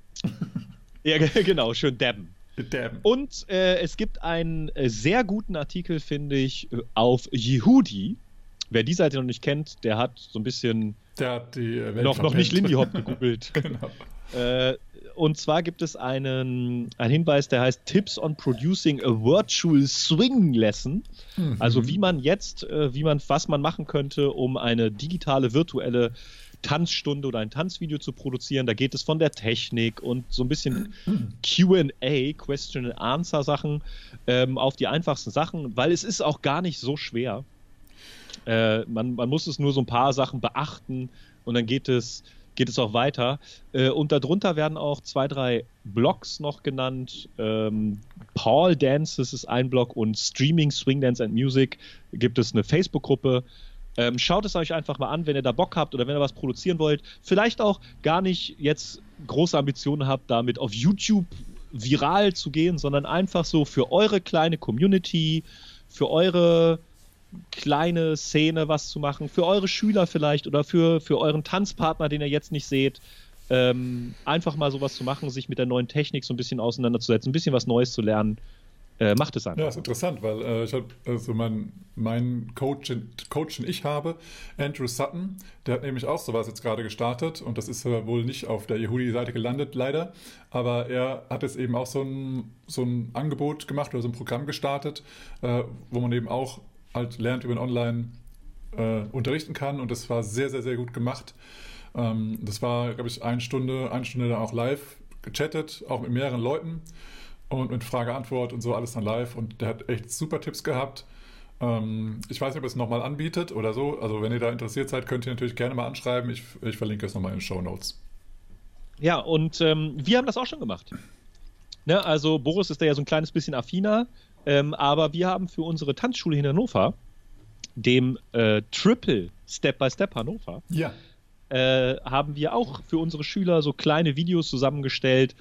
ja, genau, schön dabben. Damn. Und äh, es gibt einen äh, sehr guten Artikel, finde ich, äh, auf Yehudi. Wer die Seite noch nicht kennt, der hat so ein bisschen der hat die äh, Welt noch, noch nicht Lindy Hop gegoogelt. genau. Äh, und zwar gibt es einen, einen Hinweis, der heißt Tips on Producing a Virtual Swing Lesson. Mhm. Also wie man jetzt, äh, wie man, was man machen könnte, um eine digitale virtuelle Tanzstunde oder ein Tanzvideo zu produzieren. Da geht es von der Technik und so ein bisschen QA, Question and Answer Sachen, ähm, auf die einfachsten Sachen, weil es ist auch gar nicht so schwer. Äh, man, man muss es nur so ein paar Sachen beachten und dann geht es, geht es auch weiter. Äh, und darunter werden auch zwei, drei Blogs noch genannt. Ähm, Paul Dances ist ein Blog und Streaming Swing Dance and Music gibt es eine Facebook-Gruppe. Ähm, schaut es euch einfach mal an, wenn ihr da Bock habt oder wenn ihr was produzieren wollt. Vielleicht auch gar nicht jetzt große Ambitionen habt, damit auf YouTube viral zu gehen, sondern einfach so für eure kleine Community, für eure kleine Szene was zu machen, für eure Schüler vielleicht oder für, für euren Tanzpartner, den ihr jetzt nicht seht. Ähm, einfach mal sowas zu machen, sich mit der neuen Technik so ein bisschen auseinanderzusetzen, ein bisschen was Neues zu lernen äh, macht es einfach. Ja, ist interessant, weil äh, ich habe also mein, mein Coach, Coach, den ich habe, Andrew Sutton, der hat nämlich auch sowas jetzt gerade gestartet und das ist äh, wohl nicht auf der Yehudi-Seite gelandet, leider. Aber er hat jetzt eben auch so ein, so ein Angebot gemacht oder so ein Programm gestartet, äh, wo man eben auch halt lernt, man online äh, unterrichten kann und das war sehr, sehr, sehr gut gemacht. Ähm, das war, glaube ich, eine Stunde, eine Stunde dann auch live gechattet, auch mit mehreren Leuten und mit Frage-Antwort und so alles dann live. Und der hat echt super Tipps gehabt. Ähm, ich weiß nicht, ob er es nochmal anbietet oder so. Also, wenn ihr da interessiert seid, könnt ihr natürlich gerne mal anschreiben. Ich, ich verlinke es nochmal in den Show Notes. Ja, und ähm, wir haben das auch schon gemacht. Ne, also, Boris ist da ja so ein kleines bisschen affiner. Ähm, aber wir haben für unsere Tanzschule in Hannover, dem äh, Triple Step by Step Hannover, ja. äh, haben wir auch für unsere Schüler so kleine Videos zusammengestellt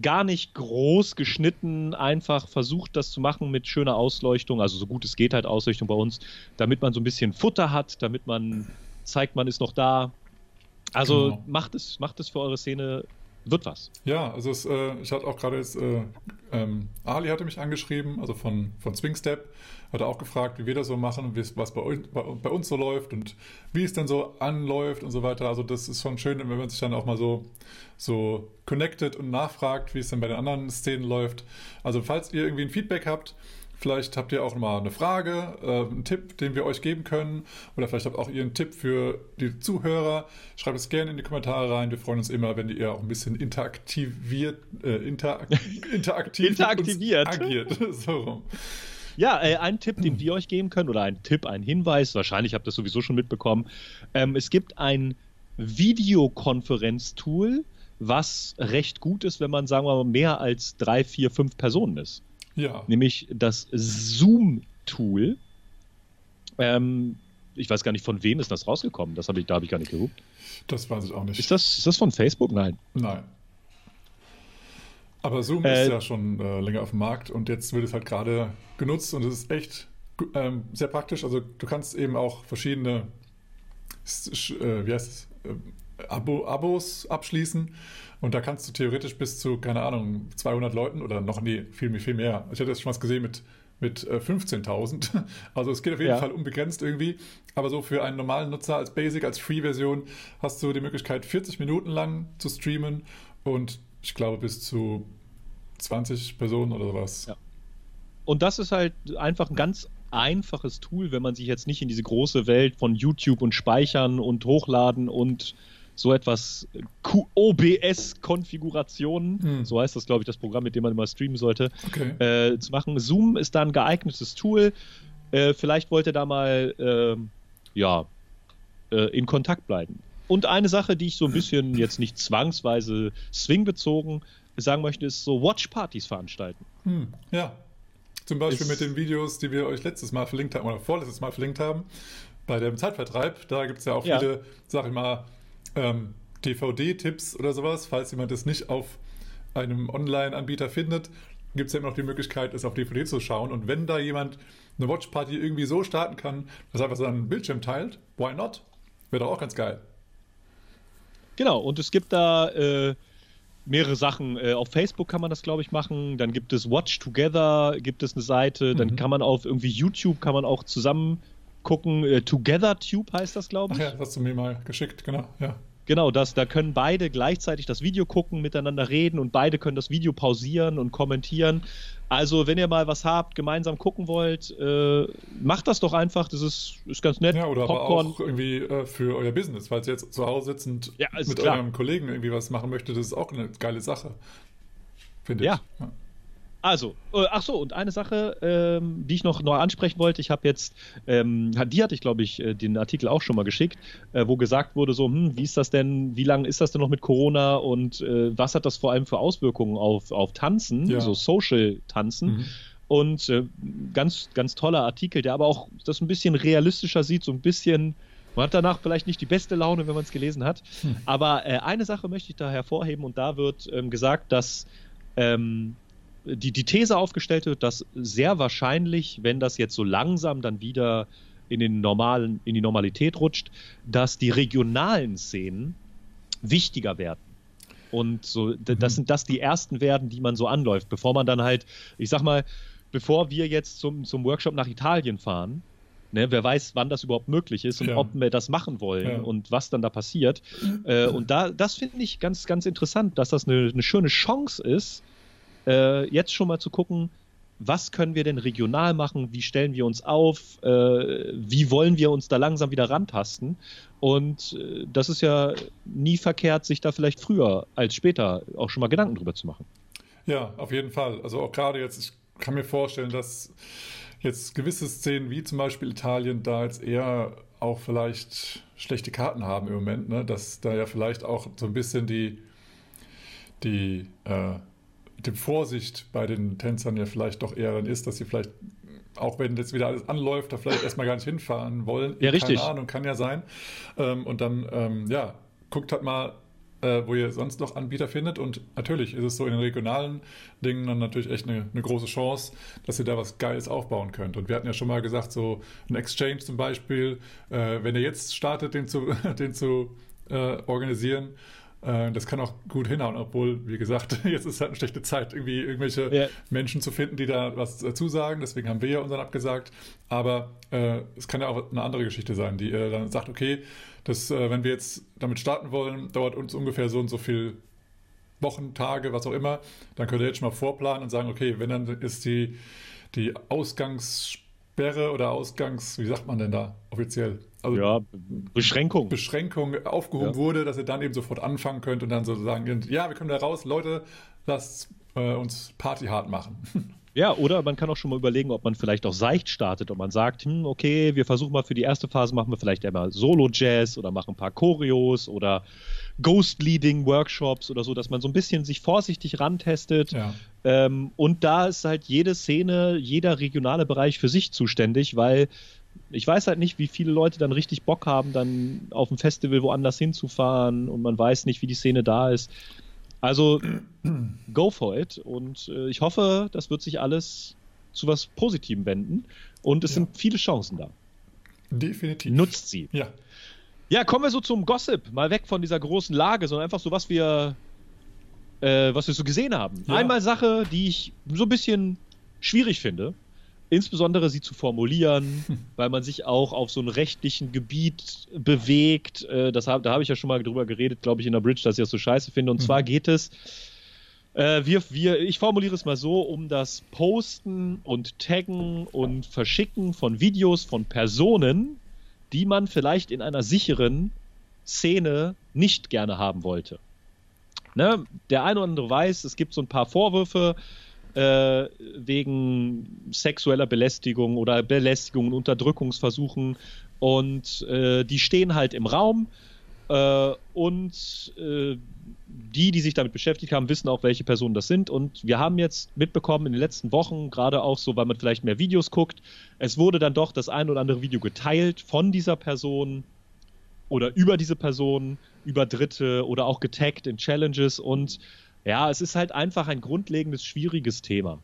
gar nicht groß geschnitten, einfach versucht das zu machen mit schöner Ausleuchtung, also so gut es geht halt Ausleuchtung bei uns, damit man so ein bisschen Futter hat, damit man zeigt, man ist noch da. Also genau. macht es, macht es für eure Szene wird was. Ja, also es, äh, ich hatte auch gerade jetzt, äh, ähm, Ali hatte mich angeschrieben, also von, von Swingstep, hat er auch gefragt, wie wir das so machen und was bei, bei, bei, uns so läuft und wie es denn so anläuft und so weiter. Also das ist schon schön, wenn man sich dann auch mal so, so connected und nachfragt, wie es denn bei den anderen Szenen läuft. Also falls ihr irgendwie ein Feedback habt, Vielleicht habt ihr auch mal eine Frage, äh, einen Tipp, den wir euch geben können. Oder vielleicht habt auch ihr einen Tipp für die Zuhörer. Schreibt es gerne in die Kommentare rein. Wir freuen uns immer, wenn ihr auch ein bisschen interaktiviert, äh, interak interaktiv interaktiviert. agiert. so rum. Ja, äh, ein Tipp, den wir euch geben können, oder ein Tipp, ein Hinweis, wahrscheinlich habt ihr das sowieso schon mitbekommen. Ähm, es gibt ein Videokonferenztool, was recht gut ist, wenn man, sagen wir mal, mehr als drei, vier, fünf Personen ist. Ja. Nämlich das Zoom-Tool. Ähm, ich weiß gar nicht, von wem ist das rausgekommen. Das hab ich, da habe ich gar nicht geguckt. Das weiß ich auch nicht. Ist das, ist das von Facebook? Nein. Nein. Aber Zoom äh, ist ja schon äh, länger auf dem Markt und jetzt wird es halt gerade genutzt und es ist echt ähm, sehr praktisch. Also du kannst eben auch verschiedene, äh, wie heißt es, äh, Abo, Abos abschließen und da kannst du theoretisch bis zu, keine Ahnung, 200 Leuten oder noch, nee, viel, viel mehr. Ich hatte das schon was gesehen mit, mit 15.000. Äh, also es geht auf jeden ja. Fall unbegrenzt irgendwie. Aber so für einen normalen Nutzer als Basic, als Free-Version hast du die Möglichkeit, 40 Minuten lang zu streamen und ich glaube bis zu 20 Personen oder sowas. Ja. Und das ist halt einfach ein ganz einfaches Tool, wenn man sich jetzt nicht in diese große Welt von YouTube und Speichern und Hochladen und so etwas OBS-Konfigurationen, hm. so heißt das, glaube ich, das Programm, mit dem man immer streamen sollte, okay. äh, zu machen. Zoom ist da ein geeignetes Tool. Äh, vielleicht wollt ihr da mal äh, ja, in Kontakt bleiben. Und eine Sache, die ich so ein bisschen jetzt nicht zwangsweise swingbezogen sagen möchte, ist so Watch-Partys veranstalten. Hm. Ja. Zum Beispiel ist, mit den Videos, die wir euch letztes Mal verlinkt haben oder vorletztes Mal verlinkt haben, bei dem Zeitvertreib. Da gibt es ja auch ja. viele, sag ich mal, ähm, DVD-Tipps oder sowas, falls jemand das nicht auf einem Online-Anbieter findet, gibt es ja immer noch die Möglichkeit, es auf DVD zu schauen. Und wenn da jemand eine Watchparty irgendwie so starten kann, dass er einfach seinen Bildschirm teilt, why not? Wäre doch auch ganz geil. Genau, und es gibt da äh, mehrere Sachen. Äh, auf Facebook kann man das, glaube ich, machen. Dann gibt es Watch Together, gibt es eine Seite. Dann mhm. kann man auf irgendwie YouTube, kann man auch zusammen gucken. Äh, Together Tube heißt das, glaube ich. Ach ja, das hast du mir mal geschickt, genau, ja. Genau, das, da können beide gleichzeitig das Video gucken, miteinander reden und beide können das Video pausieren und kommentieren. Also, wenn ihr mal was habt, gemeinsam gucken wollt, äh, macht das doch einfach. Das ist, ist ganz nett. Ja, oder Popcorn. aber auch irgendwie äh, für euer Business, falls ihr jetzt zu Hause sitzt und ja, mit klar. eurem Kollegen irgendwie was machen möchtet, das ist auch eine geile Sache. Finde ich. Ja. Also, äh, ach so, und eine Sache, ähm, die ich noch, noch ansprechen wollte, ich habe jetzt, ähm, die hatte ich, glaube ich, äh, den Artikel auch schon mal geschickt, äh, wo gesagt wurde, so, hm, wie ist das denn, wie lange ist das denn noch mit Corona und äh, was hat das vor allem für Auswirkungen auf, auf Tanzen, ja. so Social-Tanzen? Mhm. Und äh, ganz, ganz toller Artikel, der aber auch das ein bisschen realistischer sieht, so ein bisschen, man hat danach vielleicht nicht die beste Laune, wenn man es gelesen hat. Hm. Aber äh, eine Sache möchte ich da hervorheben und da wird ähm, gesagt, dass ähm, die, die These aufgestellt wird, dass sehr wahrscheinlich, wenn das jetzt so langsam dann wieder in, den normalen, in die Normalität rutscht, dass die regionalen Szenen wichtiger werden. Und so, das mhm. sind das die ersten werden, die man so anläuft, bevor man dann halt, ich sag mal, bevor wir jetzt zum, zum Workshop nach Italien fahren, Ne, wer weiß, wann das überhaupt möglich ist und ja. ob wir das machen wollen ja. und was dann da passiert. Äh, und da, das finde ich ganz, ganz interessant, dass das eine, eine schöne Chance ist, äh, jetzt schon mal zu gucken, was können wir denn regional machen, wie stellen wir uns auf, äh, wie wollen wir uns da langsam wieder rantasten. Und äh, das ist ja nie verkehrt, sich da vielleicht früher als später auch schon mal Gedanken drüber zu machen. Ja, auf jeden Fall. Also auch gerade jetzt, ich kann mir vorstellen, dass jetzt gewisse Szenen wie zum Beispiel Italien da jetzt eher auch vielleicht schlechte Karten haben im Moment, ne? dass da ja vielleicht auch so ein bisschen die, die äh, die Vorsicht bei den Tänzern ja vielleicht doch eher dann ist, dass sie vielleicht, auch wenn jetzt wieder alles anläuft, da vielleicht erstmal gar nicht hinfahren wollen. Ja, richtig. Keine Ahnung, kann ja sein. Ähm, und dann, ähm, ja, guckt halt mal, äh, wo ihr sonst noch Anbieter findet. Und natürlich ist es so in den regionalen Dingen dann natürlich echt eine, eine, große Chance, dass ihr da was Geiles aufbauen könnt. Und wir hatten ja schon mal gesagt, so ein Exchange zum Beispiel, äh, wenn ihr jetzt startet, den zu, den zu äh, organisieren, das kann auch gut hinhauen, obwohl, wie gesagt, jetzt ist halt eine schlechte Zeit, irgendwie irgendwelche ja. Menschen zu finden, die da was dazu sagen. Deswegen haben wir ja unseren abgesagt. Aber äh, es kann ja auch eine andere Geschichte sein, die äh, dann sagt, okay, das, äh, wenn wir jetzt damit starten wollen, dauert uns ungefähr so und so viel Wochen, Tage, was auch immer. Dann könnt ihr jetzt schon mal vorplanen und sagen, okay, wenn dann ist die, die Ausgangssperre oder Ausgangs, wie sagt man denn da offiziell? Also ja, Beschränkung. Beschränkung aufgehoben ja. wurde, dass ihr dann eben sofort anfangen könnt und dann so sagen, ja, wir kommen da raus, Leute, lasst äh, uns Party hart machen. Ja, oder man kann auch schon mal überlegen, ob man vielleicht auch seicht startet und man sagt, hm, okay, wir versuchen mal für die erste Phase, machen wir vielleicht einmal Solo-Jazz oder machen ein paar Choreos oder Ghost-Leading-Workshops oder so, dass man so ein bisschen sich vorsichtig rantestet. Ja. Ähm, und da ist halt jede Szene, jeder regionale Bereich für sich zuständig, weil ich weiß halt nicht, wie viele Leute dann richtig Bock haben, dann auf ein Festival woanders hinzufahren und man weiß nicht, wie die Szene da ist. Also go for it und äh, ich hoffe, das wird sich alles zu was Positivem wenden und es ja. sind viele Chancen da. Definitiv. Nutzt sie. Ja. Ja, kommen wir so zum Gossip, mal weg von dieser großen Lage, sondern einfach so, was wir, äh, was wir so gesehen haben. Ja. Einmal Sache, die ich so ein bisschen schwierig finde insbesondere sie zu formulieren, weil man sich auch auf so einem rechtlichen Gebiet bewegt. Äh, das, da habe ich ja schon mal drüber geredet, glaube ich, in der Bridge, dass ich das so scheiße finde. Und mhm. zwar geht es, äh, wir, wir, ich formuliere es mal so, um das Posten und Taggen und Verschicken von Videos von Personen, die man vielleicht in einer sicheren Szene nicht gerne haben wollte. Ne? Der eine oder andere weiß, es gibt so ein paar Vorwürfe, äh, wegen sexueller Belästigung oder Belästigung, Unterdrückungsversuchen und äh, die stehen halt im Raum äh, und äh, die, die sich damit beschäftigt haben, wissen auch, welche Personen das sind. Und wir haben jetzt mitbekommen in den letzten Wochen, gerade auch so, weil man vielleicht mehr Videos guckt, es wurde dann doch das ein oder andere Video geteilt von dieser Person oder über diese Person, über Dritte oder auch getaggt in Challenges und ja, es ist halt einfach ein grundlegendes, schwieriges Thema.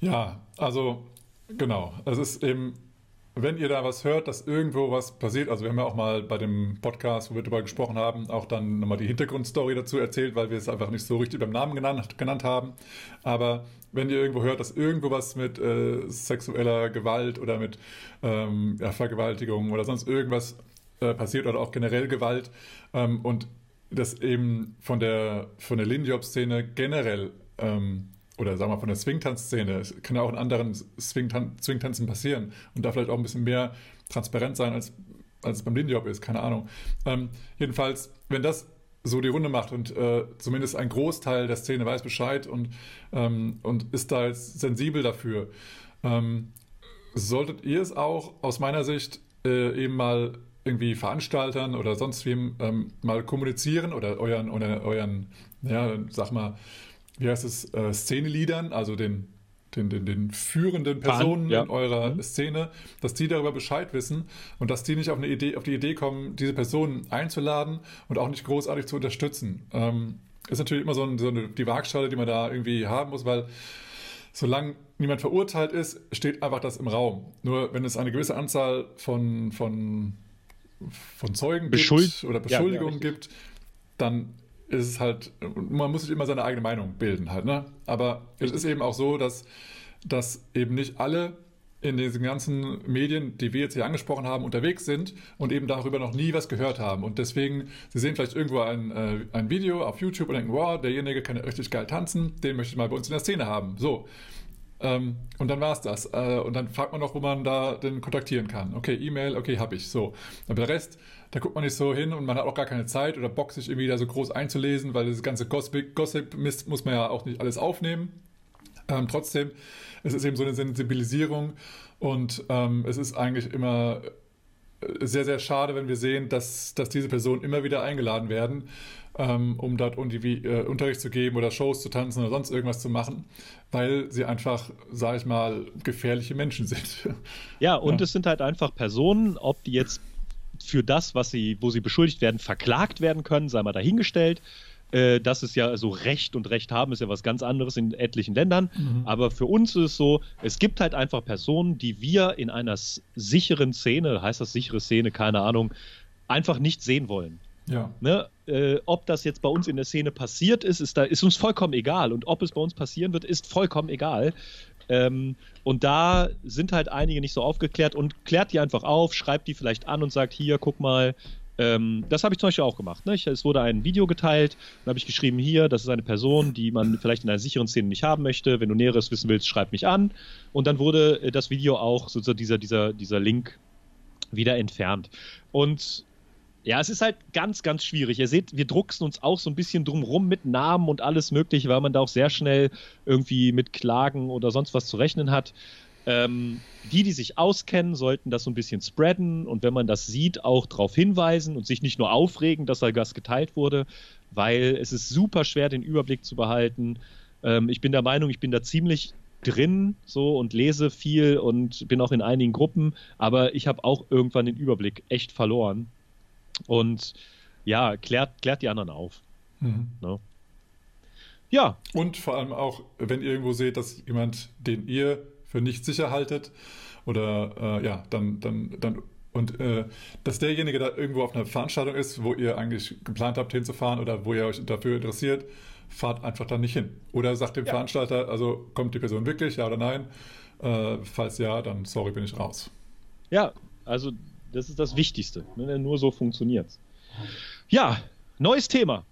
Ja, also genau. Es ist eben, wenn ihr da was hört, dass irgendwo was passiert, also wir haben ja auch mal bei dem Podcast, wo wir darüber gesprochen haben, auch dann nochmal die Hintergrundstory dazu erzählt, weil wir es einfach nicht so richtig beim Namen genannt, genannt haben. Aber wenn ihr irgendwo hört, dass irgendwo was mit äh, sexueller Gewalt oder mit ähm, ja, Vergewaltigung oder sonst irgendwas äh, passiert oder auch generell Gewalt ähm, und das eben von der, von der Lindy-Hop-Szene generell ähm, oder sagen wir von der Swingtanz-Szene, kann ja auch in anderen Swingtan Swingtanzen passieren und da vielleicht auch ein bisschen mehr transparent sein, als, als es beim Lindy Hop ist, keine Ahnung. Ähm, jedenfalls, wenn das so die Runde macht und äh, zumindest ein Großteil der Szene weiß Bescheid und, ähm, und ist da jetzt sensibel dafür, ähm, solltet ihr es auch aus meiner Sicht äh, eben mal irgendwie Veranstaltern oder sonst wem ähm, mal kommunizieren oder euren, oder euren, ja, sag mal, wie heißt es, äh, Szeneliedern, also den, den, den, den führenden Personen ja. in eurer mhm. Szene, dass die darüber Bescheid wissen und dass die nicht auf, eine Idee, auf die Idee kommen, diese Personen einzuladen und auch nicht großartig zu unterstützen. Ähm, ist natürlich immer so, ein, so eine, die Waagschale, die man da irgendwie haben muss, weil solange niemand verurteilt ist, steht einfach das im Raum. Nur wenn es eine gewisse Anzahl von, von von Zeugen Beschuld gibt oder Beschuldigungen ja, ja, gibt, dann ist es halt, man muss sich immer seine eigene Meinung bilden halt, ne? Aber es ist eben auch so, dass, dass eben nicht alle in diesen ganzen Medien, die wir jetzt hier angesprochen haben, unterwegs sind und eben darüber noch nie was gehört haben. Und deswegen, sie sehen vielleicht irgendwo ein, äh, ein Video auf YouTube und denken, wow, derjenige kann ja richtig geil tanzen, den möchte ich mal bei uns in der Szene haben. So. Ähm, und dann war es das. Äh, und dann fragt man noch, wo man da den kontaktieren kann. Okay, E-Mail, okay, habe ich. So. Aber der Rest, da guckt man nicht so hin und man hat auch gar keine Zeit oder Bock, sich irgendwie da so groß einzulesen, weil das ganze Gossip-Mist muss man ja auch nicht alles aufnehmen. Ähm, trotzdem, es ist eben so eine Sensibilisierung und ähm, es ist eigentlich immer äh, sehr, sehr schade, wenn wir sehen, dass, dass diese Personen immer wieder eingeladen werden ähm, um dort äh, Unterricht zu geben oder Shows zu tanzen oder sonst irgendwas zu machen, weil sie einfach, sage ich mal, gefährliche Menschen sind. Ja, und ja. es sind halt einfach Personen, ob die jetzt für das, was sie, wo sie beschuldigt werden, verklagt werden können, sei mal dahingestellt. Äh, das ist ja so Recht und Recht haben, ist ja was ganz anderes in etlichen Ländern. Mhm. Aber für uns ist es so, es gibt halt einfach Personen, die wir in einer sicheren Szene, heißt das sichere Szene, keine Ahnung, einfach nicht sehen wollen. Ja. Ne? Äh, ob das jetzt bei uns in der Szene passiert ist, ist, da, ist uns vollkommen egal. Und ob es bei uns passieren wird, ist vollkommen egal. Ähm, und da sind halt einige nicht so aufgeklärt und klärt die einfach auf, schreibt die vielleicht an und sagt: Hier, guck mal, ähm, das habe ich zum Beispiel auch gemacht. Ne? Ich, es wurde ein Video geteilt, dann habe ich geschrieben: Hier, das ist eine Person, die man vielleicht in einer sicheren Szene nicht haben möchte. Wenn du Näheres wissen willst, schreib mich an. Und dann wurde äh, das Video auch, sozusagen dieser, dieser, dieser Link wieder entfernt. Und ja, es ist halt ganz, ganz schwierig. Ihr seht, wir drucksen uns auch so ein bisschen drumrum mit Namen und alles Mögliche, weil man da auch sehr schnell irgendwie mit Klagen oder sonst was zu rechnen hat. Ähm, die, die sich auskennen, sollten das so ein bisschen spreaden und wenn man das sieht, auch darauf hinweisen und sich nicht nur aufregen, dass da was geteilt wurde, weil es ist super schwer, den Überblick zu behalten. Ähm, ich bin der Meinung, ich bin da ziemlich drin so und lese viel und bin auch in einigen Gruppen, aber ich habe auch irgendwann den Überblick echt verloren. Und ja, klärt, klärt die anderen auf. Mhm. Ne? Ja. Und vor allem auch, wenn ihr irgendwo seht, dass jemand, den ihr für nicht sicher haltet, oder äh, ja, dann, dann, dann und äh, dass derjenige da irgendwo auf einer Veranstaltung ist, wo ihr eigentlich geplant habt hinzufahren oder wo ihr euch dafür interessiert, fahrt einfach dann nicht hin. Oder sagt dem ja. Veranstalter, also kommt die Person wirklich, ja oder nein? Äh, falls ja, dann sorry, bin ich raus. Ja, also das ist das Wichtigste. Ne? Nur so funktioniert es. Ja, neues Thema.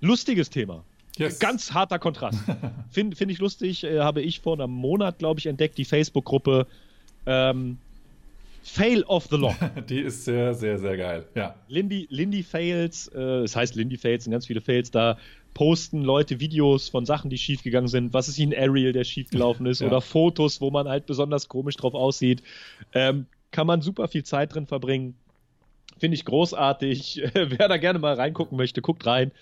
Lustiges Thema. Yes. Ganz harter Kontrast. Finde find ich lustig, äh, habe ich vor einem Monat, glaube ich, entdeckt, die Facebook-Gruppe ähm, Fail of the Lock. Die ist sehr, sehr, sehr geil. Ja. Lindy, Lindy Fails, äh, es heißt Lindy Fails, sind ganz viele Fails da. Posten Leute Videos von Sachen, die schiefgegangen sind. Was ist ein Ariel, der schiefgelaufen ist? ja. Oder Fotos, wo man halt besonders komisch drauf aussieht. Ähm, kann man super viel Zeit drin verbringen. Finde ich großartig. Wer da gerne mal reingucken möchte, guckt rein.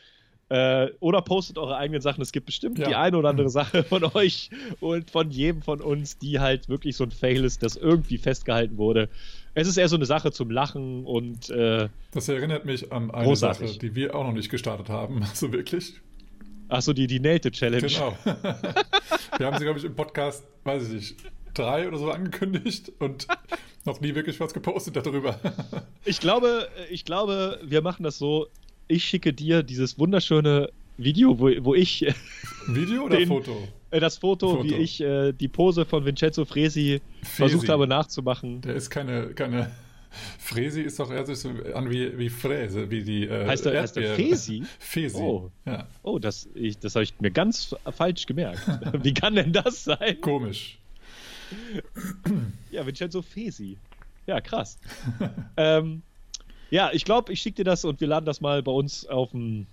Äh, oder postet eure eigenen Sachen. Es gibt bestimmt ja. die eine oder andere Sache von euch und von jedem von uns, die halt wirklich so ein Fail ist, das irgendwie festgehalten wurde. Es ist eher so eine Sache zum Lachen und. Äh, das erinnert mich an eine großartig. Sache, die wir auch noch nicht gestartet haben. Also wirklich. Achso, die, die Nailed Challenge. Genau. wir haben sie, glaube ich, im Podcast, weiß ich nicht, drei oder so angekündigt und noch nie wirklich was gepostet darüber. ich glaube, ich glaube, wir machen das so. Ich schicke dir dieses wunderschöne Video, wo, wo ich. Video oder den, Foto? Äh, das Foto, Foto, wie ich äh, die Pose von Vincenzo Fresi, Fresi, versucht habe nachzumachen. Der ist keine, keine Fresi ist doch eher so an wie, wie Fräse, wie die äh, heißt, der, heißt der Fresi? Fesi. Oh, ja. oh das, das habe ich mir ganz falsch gemerkt. wie kann denn das sein? Komisch. ja, Vincenzo Fesi. Ja, krass. ähm, ja, ich glaube, ich schicke dir das und wir laden das mal bei uns auf dem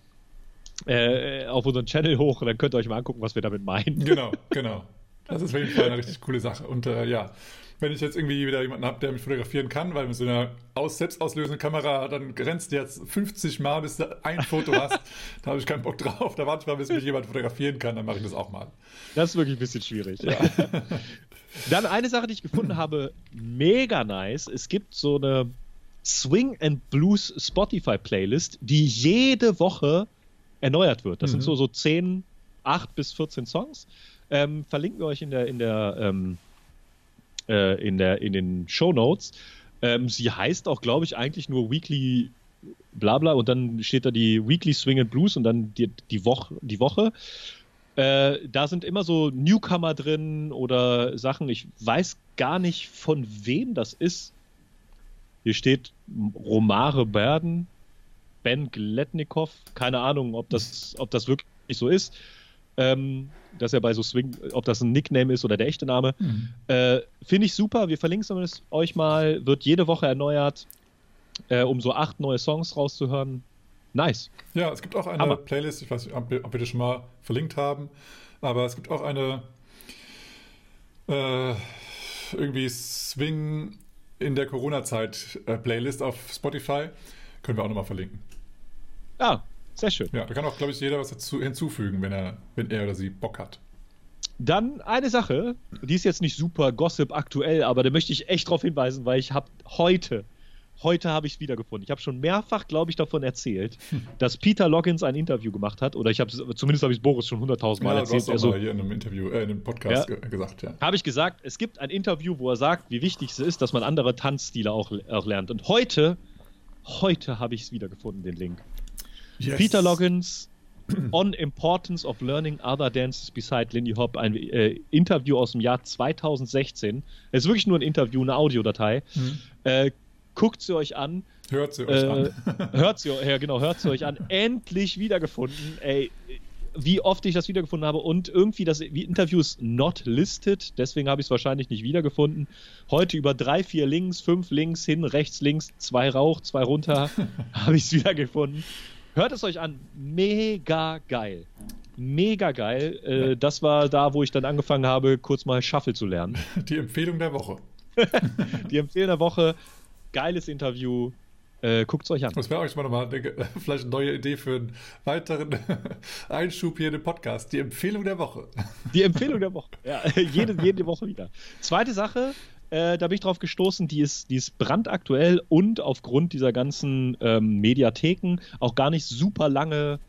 äh, auf unseren Channel hoch und dann könnt ihr euch mal angucken, was wir damit meinen. Genau, genau. Das ist auf jeden Fall eine richtig coole Sache. Und äh, ja, wenn ich jetzt irgendwie wieder jemanden habe, der mich fotografieren kann, weil mit so einer aus, selbstauslösenden Kamera, dann grenzt jetzt 50 Mal, bis du ein Foto hast. da habe ich keinen Bock drauf. Da warte ich mal, bis mich jemand fotografieren kann, dann mache ich das auch mal. Das ist wirklich ein bisschen schwierig. Ja. Dann eine Sache, die ich gefunden habe, mega nice. Es gibt so eine Swing and Blues Spotify Playlist, die jede Woche erneuert wird. Das mhm. sind so, so 10, 8 bis 14 Songs. Ähm, verlinken wir euch in der, in der ähm, äh, in, der, in den Show Notes. Ähm, sie heißt auch, glaube ich, eigentlich nur Weekly Blabla und dann steht da die Weekly Swing and Blues und dann die, die, Woche, die Woche. Äh, da sind immer so Newcomer drin oder Sachen. Ich weiß gar nicht, von wem das ist. Hier steht Romare Berden, Ben Gletnikow. Keine Ahnung, ob das, ob das wirklich so ist ähm, dass er bei so Swing, ob das ein Nickname ist oder der echte Name. Mhm. Äh, Finde ich super. Wir verlinken es euch mal. Wird jede Woche erneuert, äh, um so acht neue Songs rauszuhören. Nice. Ja, es gibt auch eine Hammer. Playlist, ich weiß nicht, ob wir, das schon mal verlinkt haben, aber es gibt auch eine äh, irgendwie Swing in der Corona-Zeit äh, Playlist auf Spotify. Können wir auch nochmal verlinken. Ah, sehr schön. Ja, da kann auch, glaube ich, jeder was dazu hinzufügen, wenn er, wenn er oder sie Bock hat. Dann eine Sache, die ist jetzt nicht super Gossip aktuell, aber da möchte ich echt darauf hinweisen, weil ich habe heute, heute habe ich es wiedergefunden. Ich habe schon mehrfach, glaube ich, davon erzählt, dass Peter Loggins ein Interview gemacht hat. Oder ich habe zumindest habe ich Boris schon hunderttausend Mal ja, erzählt. Du hast auch mal hier in einem Interview, äh, in einem Podcast ja, gesagt, ja. Habe ich gesagt, es gibt ein Interview, wo er sagt, wie wichtig es ist, dass man andere Tanzstile auch, auch lernt. Und heute, heute habe ich es wiedergefunden, den Link. Yes. Peter Loggins On Importance of Learning Other Dances Beside Lindy Hop, ein äh, Interview aus dem Jahr 2016. Es ist wirklich nur ein Interview, eine Audiodatei. Mhm. Äh, guckt sie euch an. Hört sie euch äh, an. hört sie, ja, genau, hört sie euch an. Endlich wiedergefunden. Ey, wie oft ich das wiedergefunden habe und irgendwie das Interview ist not listed, deswegen habe ich es wahrscheinlich nicht wiedergefunden. Heute über drei, vier Links, fünf Links, hin, rechts, links, zwei Rauch, zwei runter, habe ich es wiedergefunden. Hört es euch an. Mega geil. Mega geil. Äh, das war da, wo ich dann angefangen habe, kurz mal Shuffle zu lernen. Die Empfehlung der Woche. Die Empfehlung der Woche. Geiles Interview. Äh, Guckt es euch an. Das wäre euch mal nochmal vielleicht eine neue Idee für einen weiteren Einschub hier in den Podcast. Die Empfehlung der Woche. Die Empfehlung der Woche. Ja, jede, jede Woche wieder. Zweite Sache, äh, da bin ich drauf gestoßen, die ist, die ist brandaktuell und aufgrund dieser ganzen ähm, Mediatheken auch gar nicht super lange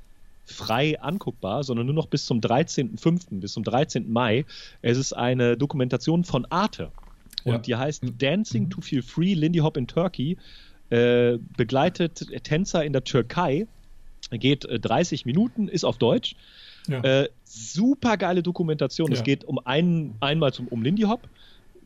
frei anguckbar, sondern nur noch bis zum 13.05., bis zum 13. Mai. Es ist eine Dokumentation von Arte. Und ja. die heißt mhm. Dancing to Feel Free, Lindy Hop in Turkey. Äh, begleitet Tänzer in der Türkei. Geht äh, 30 Minuten, ist auf Deutsch. Ja. Äh, super geile Dokumentation. Ja. Es geht um einen, einmal zum, um Lindy Hop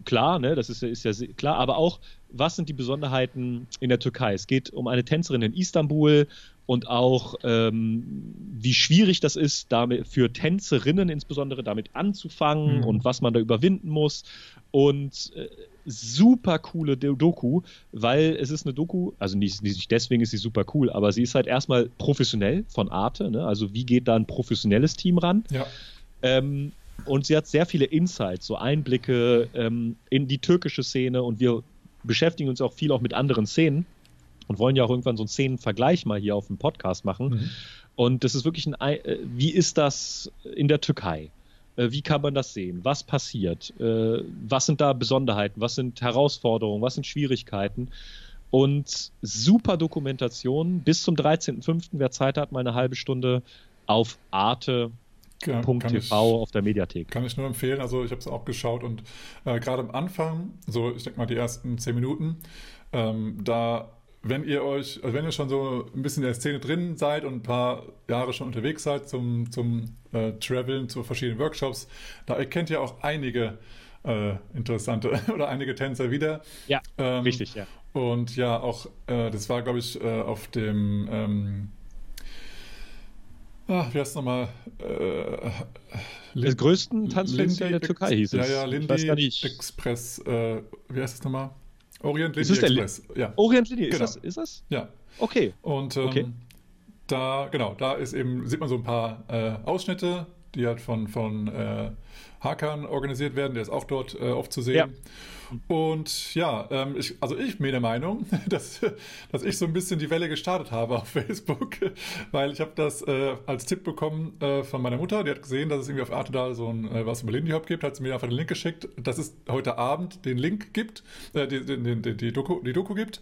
klar, ne, das ist, ist ja klar, aber auch, was sind die Besonderheiten in der Türkei? Es geht um eine Tänzerin in Istanbul und auch, ähm, wie schwierig das ist, damit für Tänzerinnen insbesondere damit anzufangen mhm. und was man da überwinden muss. Und äh, super coole Doku, weil es ist eine Doku, also nicht, nicht deswegen ist sie super cool, aber sie ist halt erstmal professionell von Arte, ne? also wie geht da ein professionelles Team ran? Ja. Ähm, und sie hat sehr viele Insights, so Einblicke ähm, in die türkische Szene und wir beschäftigen uns auch viel auch mit anderen Szenen und wollen ja auch irgendwann so einen Szenenvergleich mal hier auf dem Podcast machen. Mhm. Und das ist wirklich ein, äh, wie ist das in der Türkei? Äh, wie kann man das sehen? Was passiert? Äh, was sind da Besonderheiten? Was sind Herausforderungen? Was sind Schwierigkeiten? Und super Dokumentation. Bis zum 13.05. Wer Zeit hat, mal eine halbe Stunde auf Arte ja, .tv auf der Mediathek. Kann ich nur empfehlen. Also ich habe es auch geschaut und äh, gerade am Anfang, so ich denke mal die ersten zehn Minuten, ähm, da wenn ihr euch, also wenn ihr schon so ein bisschen in der Szene drin seid und ein paar Jahre schon unterwegs seid zum, zum äh, Traveln zu verschiedenen Workshops, da erkennt ihr auch einige äh, interessante oder einige Tänzer wieder. Ja, ähm, richtig, ja. Und ja, auch, äh, das war, glaube ich, äh, auf dem ähm, Ach, wie heißt es nochmal? Äh, das größten Tanzfestival der Türkei hieß es. Ja, ja, Lindy Express. Äh, wie heißt es nochmal? Orient Lindy Express. Ja. Orient Lindy, ist, genau. das, ist das? Ja. Okay. Und ähm, okay. da, genau, da ist eben, sieht man so ein paar äh, Ausschnitte, die halt von, von äh, Hakan organisiert werden, der ist auch dort äh, oft zu sehen. Ja. Und ja, ähm, ich, also ich bin der Meinung, dass, dass ich so ein bisschen die Welle gestartet habe auf Facebook, weil ich habe das äh, als Tipp bekommen äh, von meiner Mutter, die hat gesehen, dass es irgendwie auf Arte da so ein äh, was über Lindy Hop gibt, hat sie mir einfach den Link geschickt, dass es heute Abend den Link gibt, äh, die, die, die, die, Doku, die Doku gibt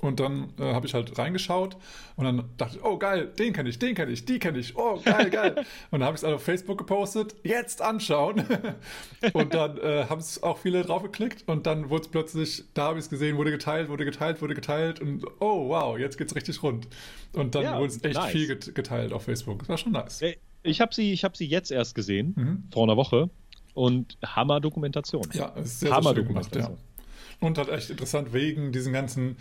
und dann äh, habe ich halt reingeschaut und dann dachte ich, oh geil, den kenne ich, den kenne ich, die kenne ich, oh geil, geil. und dann habe ich es auf Facebook gepostet, jetzt anschauen. und dann äh, haben es auch viele drauf geklickt und dann wurde es plötzlich, da habe ich es gesehen, wurde geteilt, wurde geteilt, wurde geteilt und oh wow, jetzt geht es richtig rund. Und dann ja, wurde es echt nice. viel geteilt auf Facebook. Das war schon nice. Ich habe sie, hab sie jetzt erst gesehen, mhm. vor einer Woche. Und Hammer-Dokumentation. Ja, sehr, Hammer-Dokumentation. Ja. Und halt echt interessant wegen diesen ganzen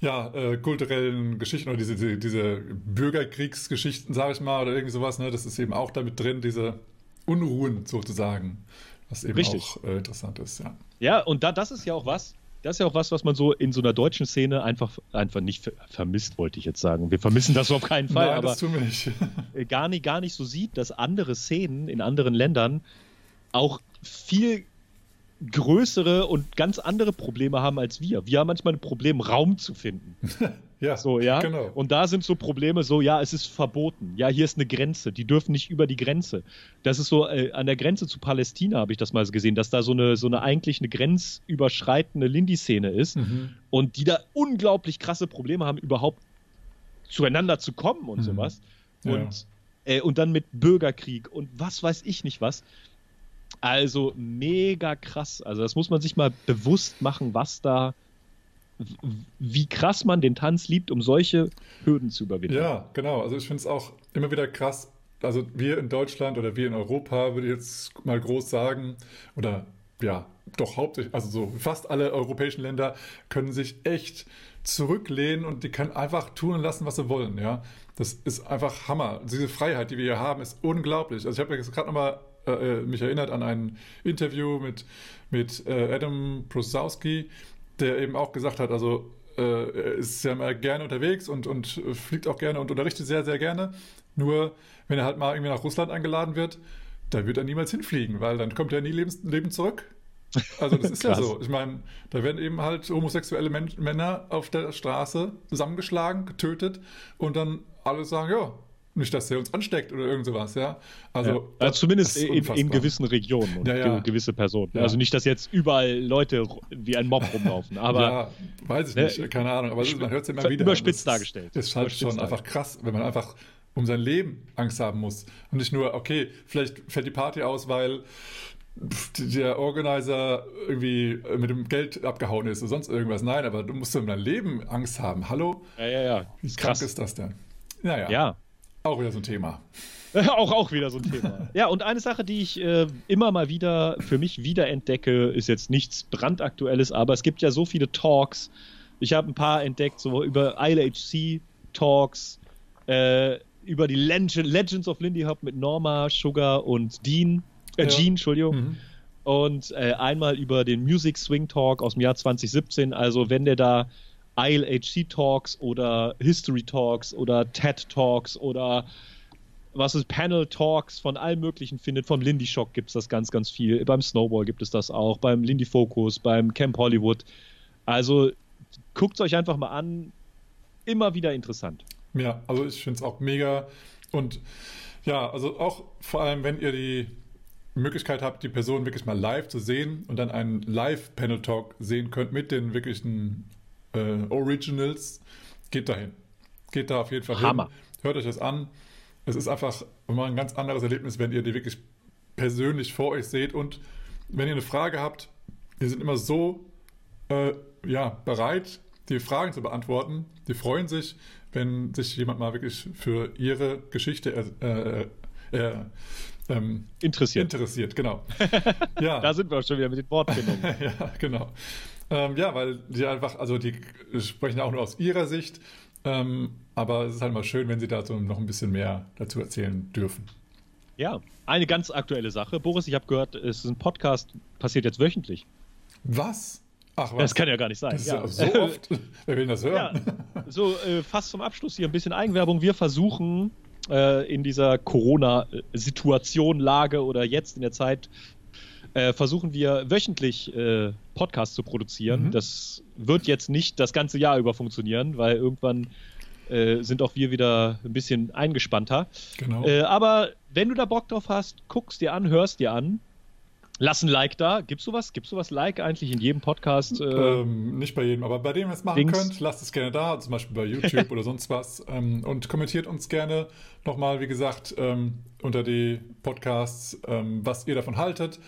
ja, äh, kulturellen Geschichten oder diese, diese, diese Bürgerkriegsgeschichten, sage ich mal, oder irgendwie sowas, ne? Das ist eben auch damit drin, diese Unruhen sozusagen, was eben Richtig. auch äh, interessant ist, ja. Ja, und da, das ist ja auch was, das ist ja auch was, was man so in so einer deutschen Szene einfach, einfach nicht vermisst, wollte ich jetzt sagen. Wir vermissen das auf keinen Fall, Nein, aber das tun wir nicht. gar, nicht, gar nicht so sieht, dass andere Szenen in anderen Ländern auch viel größere und ganz andere Probleme haben als wir. Wir haben manchmal ein Problem, Raum zu finden. Ja, so, ja. Genau. Und da sind so Probleme so, ja, es ist verboten. Ja, hier ist eine Grenze. Die dürfen nicht über die Grenze. Das ist so, äh, an der Grenze zu Palästina habe ich das mal gesehen, dass da so eine, so eine eigentlich eine grenzüberschreitende Lindy-Szene ist mhm. und die da unglaublich krasse Probleme haben, überhaupt zueinander zu kommen und mhm. sowas. Und, ja. äh, und dann mit Bürgerkrieg und was weiß ich nicht was. Also mega krass. Also das muss man sich mal bewusst machen, was da wie krass man den Tanz liebt, um solche Hürden zu überwinden. Ja, genau. Also ich finde es auch immer wieder krass. Also wir in Deutschland oder wir in Europa, würde ich jetzt mal groß sagen, oder ja, doch hauptsächlich, also so fast alle europäischen Länder können sich echt zurücklehnen und die können einfach tun und lassen, was sie wollen, ja. Das ist einfach Hammer. Diese Freiheit, die wir hier haben, ist unglaublich. Also ich habe jetzt gerade nochmal äh, äh, mich erinnert an ein Interview mit, mit äh, Adam Prosowski, der eben auch gesagt hat, also äh, er ist ja mal gerne unterwegs und, und fliegt auch gerne und unterrichtet sehr, sehr gerne. Nur wenn er halt mal irgendwie nach Russland eingeladen wird, da wird er niemals hinfliegen, weil dann kommt er nie lebens, lebend zurück. Also das ist ja so. Ich meine, da werden eben halt homosexuelle Männer auf der Straße zusammengeschlagen, getötet und dann alle sagen, ja, nicht, dass er uns ansteckt oder irgend sowas, ja. Also, ja. also zumindest in, in, gewissen Regionen und ja, ja. gewisse Personen. Also nicht, dass jetzt überall Leute wie ein Mob rumlaufen, aber. Ja, weiß ich nicht, ne, keine Ahnung, aber man hört es immer wieder. Überspitzt dargestellt. Das ist halt schon einfach krass, wenn man einfach um sein Leben Angst haben muss. Und nicht nur, okay, vielleicht fällt die Party aus, weil der Organizer irgendwie mit dem Geld abgehauen ist oder sonst irgendwas. Nein, aber du musst um dein Leben Angst haben. Hallo? Ja, ja, ja. Wie krass ist das denn? Naja. Ja. Auch wieder so ein Thema. auch, auch wieder so ein Thema. ja, und eine Sache, die ich äh, immer mal wieder für mich wiederentdecke, ist jetzt nichts brandaktuelles, aber es gibt ja so viele Talks. Ich habe ein paar entdeckt, so über ILHC-Talks, äh, über die Legend, Legends of Lindy Hop mit Norma, Sugar und Dean. Äh, ja. Gene, Entschuldigung. Mhm. Und äh, einmal über den Music Swing Talk aus dem Jahr 2017. Also, wenn der da ILHC Talks oder History Talks oder TED Talks oder was ist Panel Talks von allen möglichen findet. Vom Lindy Shock gibt es das ganz, ganz viel. Beim Snowball gibt es das auch. Beim Lindy Focus, beim Camp Hollywood. Also guckt es euch einfach mal an. Immer wieder interessant. Ja, also ich finde es auch mega. Und ja, also auch vor allem, wenn ihr die Möglichkeit habt, die Person wirklich mal live zu sehen und dann einen Live-Panel-Talk sehen könnt mit den wirklichen äh, Originals, geht dahin. Geht da auf jeden Fall Hammer. hin. Hört euch das an. Es ist einfach immer ein ganz anderes Erlebnis, wenn ihr die wirklich persönlich vor euch seht. Und wenn ihr eine Frage habt, die sind immer so äh, ja, bereit, die Fragen zu beantworten. Die freuen sich, wenn sich jemand mal wirklich für ihre Geschichte äh, äh, ähm, interessiert. Interessiert, genau. ja. da sind wir schon wieder mit den Wortfindungen. ja, genau. Ähm, ja, weil die einfach, also die sprechen auch nur aus ihrer Sicht. Ähm, aber es ist halt mal schön, wenn sie dazu noch ein bisschen mehr dazu erzählen dürfen. Ja, eine ganz aktuelle Sache. Boris, ich habe gehört, es ist ein Podcast, passiert jetzt wöchentlich. Was? Ach was? Das kann ja gar nicht sein. Das ist ja. so oft. Wer will das hören? Ja, so äh, fast zum Abschluss hier ein bisschen Eigenwerbung. Wir versuchen äh, in dieser Corona-Situation, Lage oder jetzt in der Zeit äh, versuchen wir wöchentlich äh, Podcasts zu produzieren. Mhm. Das wird jetzt nicht das ganze Jahr über funktionieren, weil irgendwann äh, sind auch wir wieder ein bisschen eingespannter. Genau. Äh, aber wenn du da Bock drauf hast, guckst dir an, hörst dir an. Lass ein Like da. Gibst du was? Gibst du was Like eigentlich in jedem Podcast? Äh, ähm, nicht bei jedem, aber bei dem ihr es machen Dings. könnt, lasst es gerne da, zum Beispiel bei YouTube oder sonst was. Ähm, und kommentiert uns gerne nochmal, wie gesagt, ähm, unter die Podcasts, ähm, was ihr davon haltet.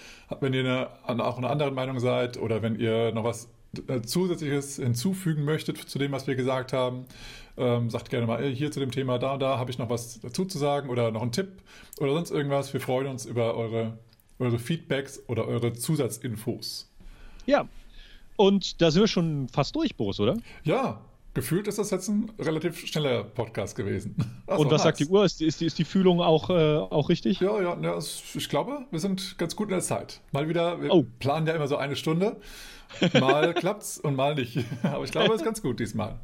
Wenn ihr eine, auch eine andere Meinung seid oder wenn ihr noch was äh, Zusätzliches hinzufügen möchtet zu dem, was wir gesagt haben, ähm, sagt gerne mal hier zu dem Thema da, da habe ich noch was dazu zu sagen oder noch einen Tipp oder sonst irgendwas. Wir freuen uns über eure eure Feedbacks oder eure Zusatzinfos. Ja. Und da sind wir schon fast durch, Boris, oder? Ja, gefühlt ist das jetzt ein relativ schneller Podcast gewesen. Also, und was nice. sagt die Uhr? Ist, ist, ist die Fühlung auch, äh, auch richtig? Ja, ja, ja, ich glaube, wir sind ganz gut in der Zeit. Mal wieder, wir oh. planen ja immer so eine Stunde. Mal klappt's und mal nicht. Aber ich glaube, es ist ganz gut diesmal.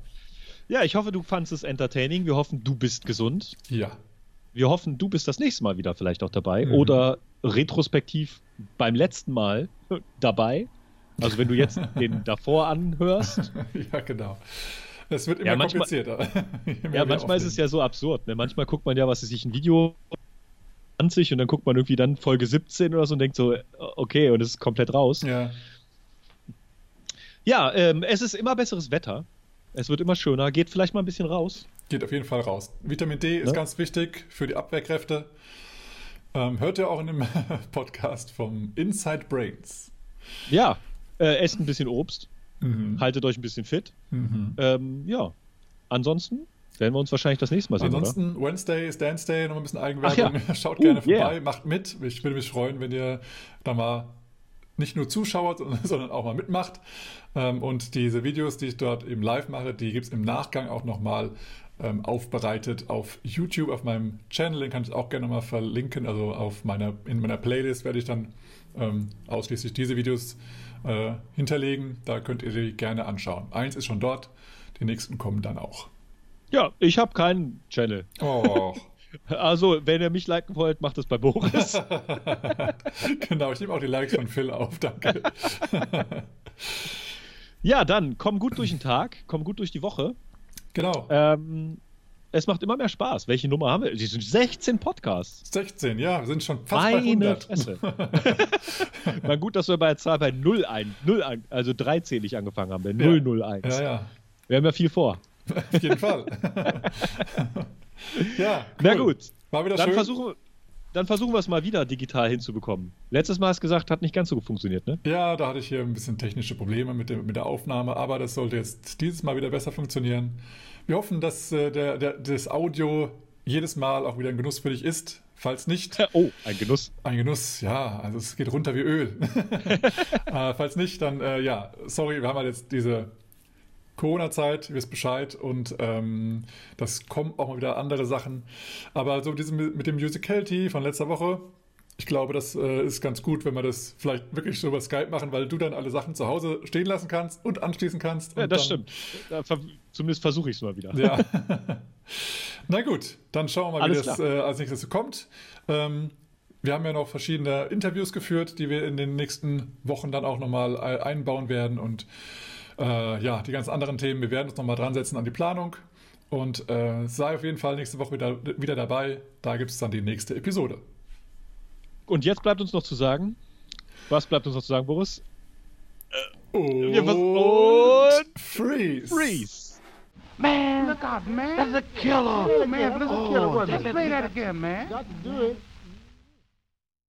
Ja, ich hoffe, du fandest es entertaining. Wir hoffen, du bist gesund. Ja. Wir hoffen, du bist das nächste Mal wieder vielleicht auch dabei. Mhm. Oder retrospektiv beim letzten Mal dabei. Also wenn du jetzt den davor anhörst. ja, genau. Es wird immer ja, manchmal, komplizierter. ja, manchmal ist es ja so absurd. Ne? Manchmal guckt man ja, was ist sich ein Video 20 und dann guckt man irgendwie dann Folge 17 oder so und denkt so, okay, und es ist komplett raus. Ja. Ja, ähm, es ist immer besseres Wetter. Es wird immer schöner. Geht vielleicht mal ein bisschen raus. Geht auf jeden Fall raus. Vitamin D ist ja? ganz wichtig für die Abwehrkräfte. Ähm, hört ihr auch in dem Podcast vom Inside Brains. Ja, äh, esst ein bisschen Obst. Mhm. Haltet euch ein bisschen fit. Mhm. Ähm, ja, ansonsten werden wir uns wahrscheinlich das nächste Mal sehen. Ansonsten, oder? Wednesday ist Dance Day, noch ein bisschen Eigenwerbung. Ja. Schaut uh, gerne vorbei, yeah. macht mit. Ich würde mich freuen, wenn ihr da mal nicht nur zuschaut, sondern auch mal mitmacht. Ähm, und diese Videos, die ich dort eben live mache, die gibt es im Nachgang auch nochmal ähm, aufbereitet auf YouTube, auf meinem Channel. Den kann ich auch gerne mal verlinken. Also auf meiner, in meiner Playlist werde ich dann ähm, ausschließlich diese Videos äh, hinterlegen. Da könnt ihr die gerne anschauen. Eins ist schon dort, die nächsten kommen dann auch. Ja, ich habe keinen Channel. Oh. Also, wenn ihr mich liken wollt, macht es bei Boris. genau, ich nehme auch die Likes von Phil auf, danke. ja, dann komm gut durch den Tag, komm gut durch die Woche. Genau. Ähm, es macht immer mehr Spaß. Welche Nummer haben wir? Die sind 16 Podcasts. 16, ja, wir sind schon fast Meine bei 100. Fresse. War gut, dass wir bei der Zahl bei 0 ein, 0 ein also dreizählig angefangen haben, bei 001. Ja, ja, ja. Wir haben ja viel vor. Auf jeden Fall. ja, cool. Na gut. War wieder dann schön. Versuchen, dann versuchen wir es mal wieder digital hinzubekommen. Letztes Mal hast du gesagt, hat nicht ganz so funktioniert, ne? Ja, da hatte ich hier ein bisschen technische Probleme mit, dem, mit der Aufnahme, aber das sollte jetzt dieses Mal wieder besser funktionieren. Wir hoffen, dass äh, der, der, das Audio jedes Mal auch wieder ein Genuss für dich ist. Falls nicht. Oh, ein Genuss. Ein Genuss, ja. Also es geht runter wie Öl. äh, falls nicht, dann äh, ja, sorry, wir haben halt jetzt diese Corona-Zeit, ihr wisst Bescheid und ähm, das kommen auch mal wieder andere Sachen. Aber so diese, mit dem Musicality von letzter Woche, ich glaube, das äh, ist ganz gut, wenn wir das vielleicht wirklich so über Skype machen, weil du dann alle Sachen zu Hause stehen lassen kannst und anschließen kannst. Ja, das stimmt. Da, zumindest versuche ich es mal wieder. Ja. Na gut, dann schauen wir mal, Alles wie das äh, als nächstes kommt. Ähm, wir haben ja noch verschiedene Interviews geführt, die wir in den nächsten Wochen dann auch nochmal äh, einbauen werden und äh, ja, die ganzen anderen Themen, wir werden uns nochmal dran setzen an die Planung. Und äh, sei auf jeden Fall nächste Woche wieder, wieder dabei. Da gibt es dann die nächste Episode. Und jetzt bleibt uns noch zu sagen, was bleibt uns noch zu sagen, Boris? Äh, und, und freeze. Freeze. Man, look out, man. That's a killer. Oh, man, that's a killer. Oh, Let's play that again, man. Got to do it.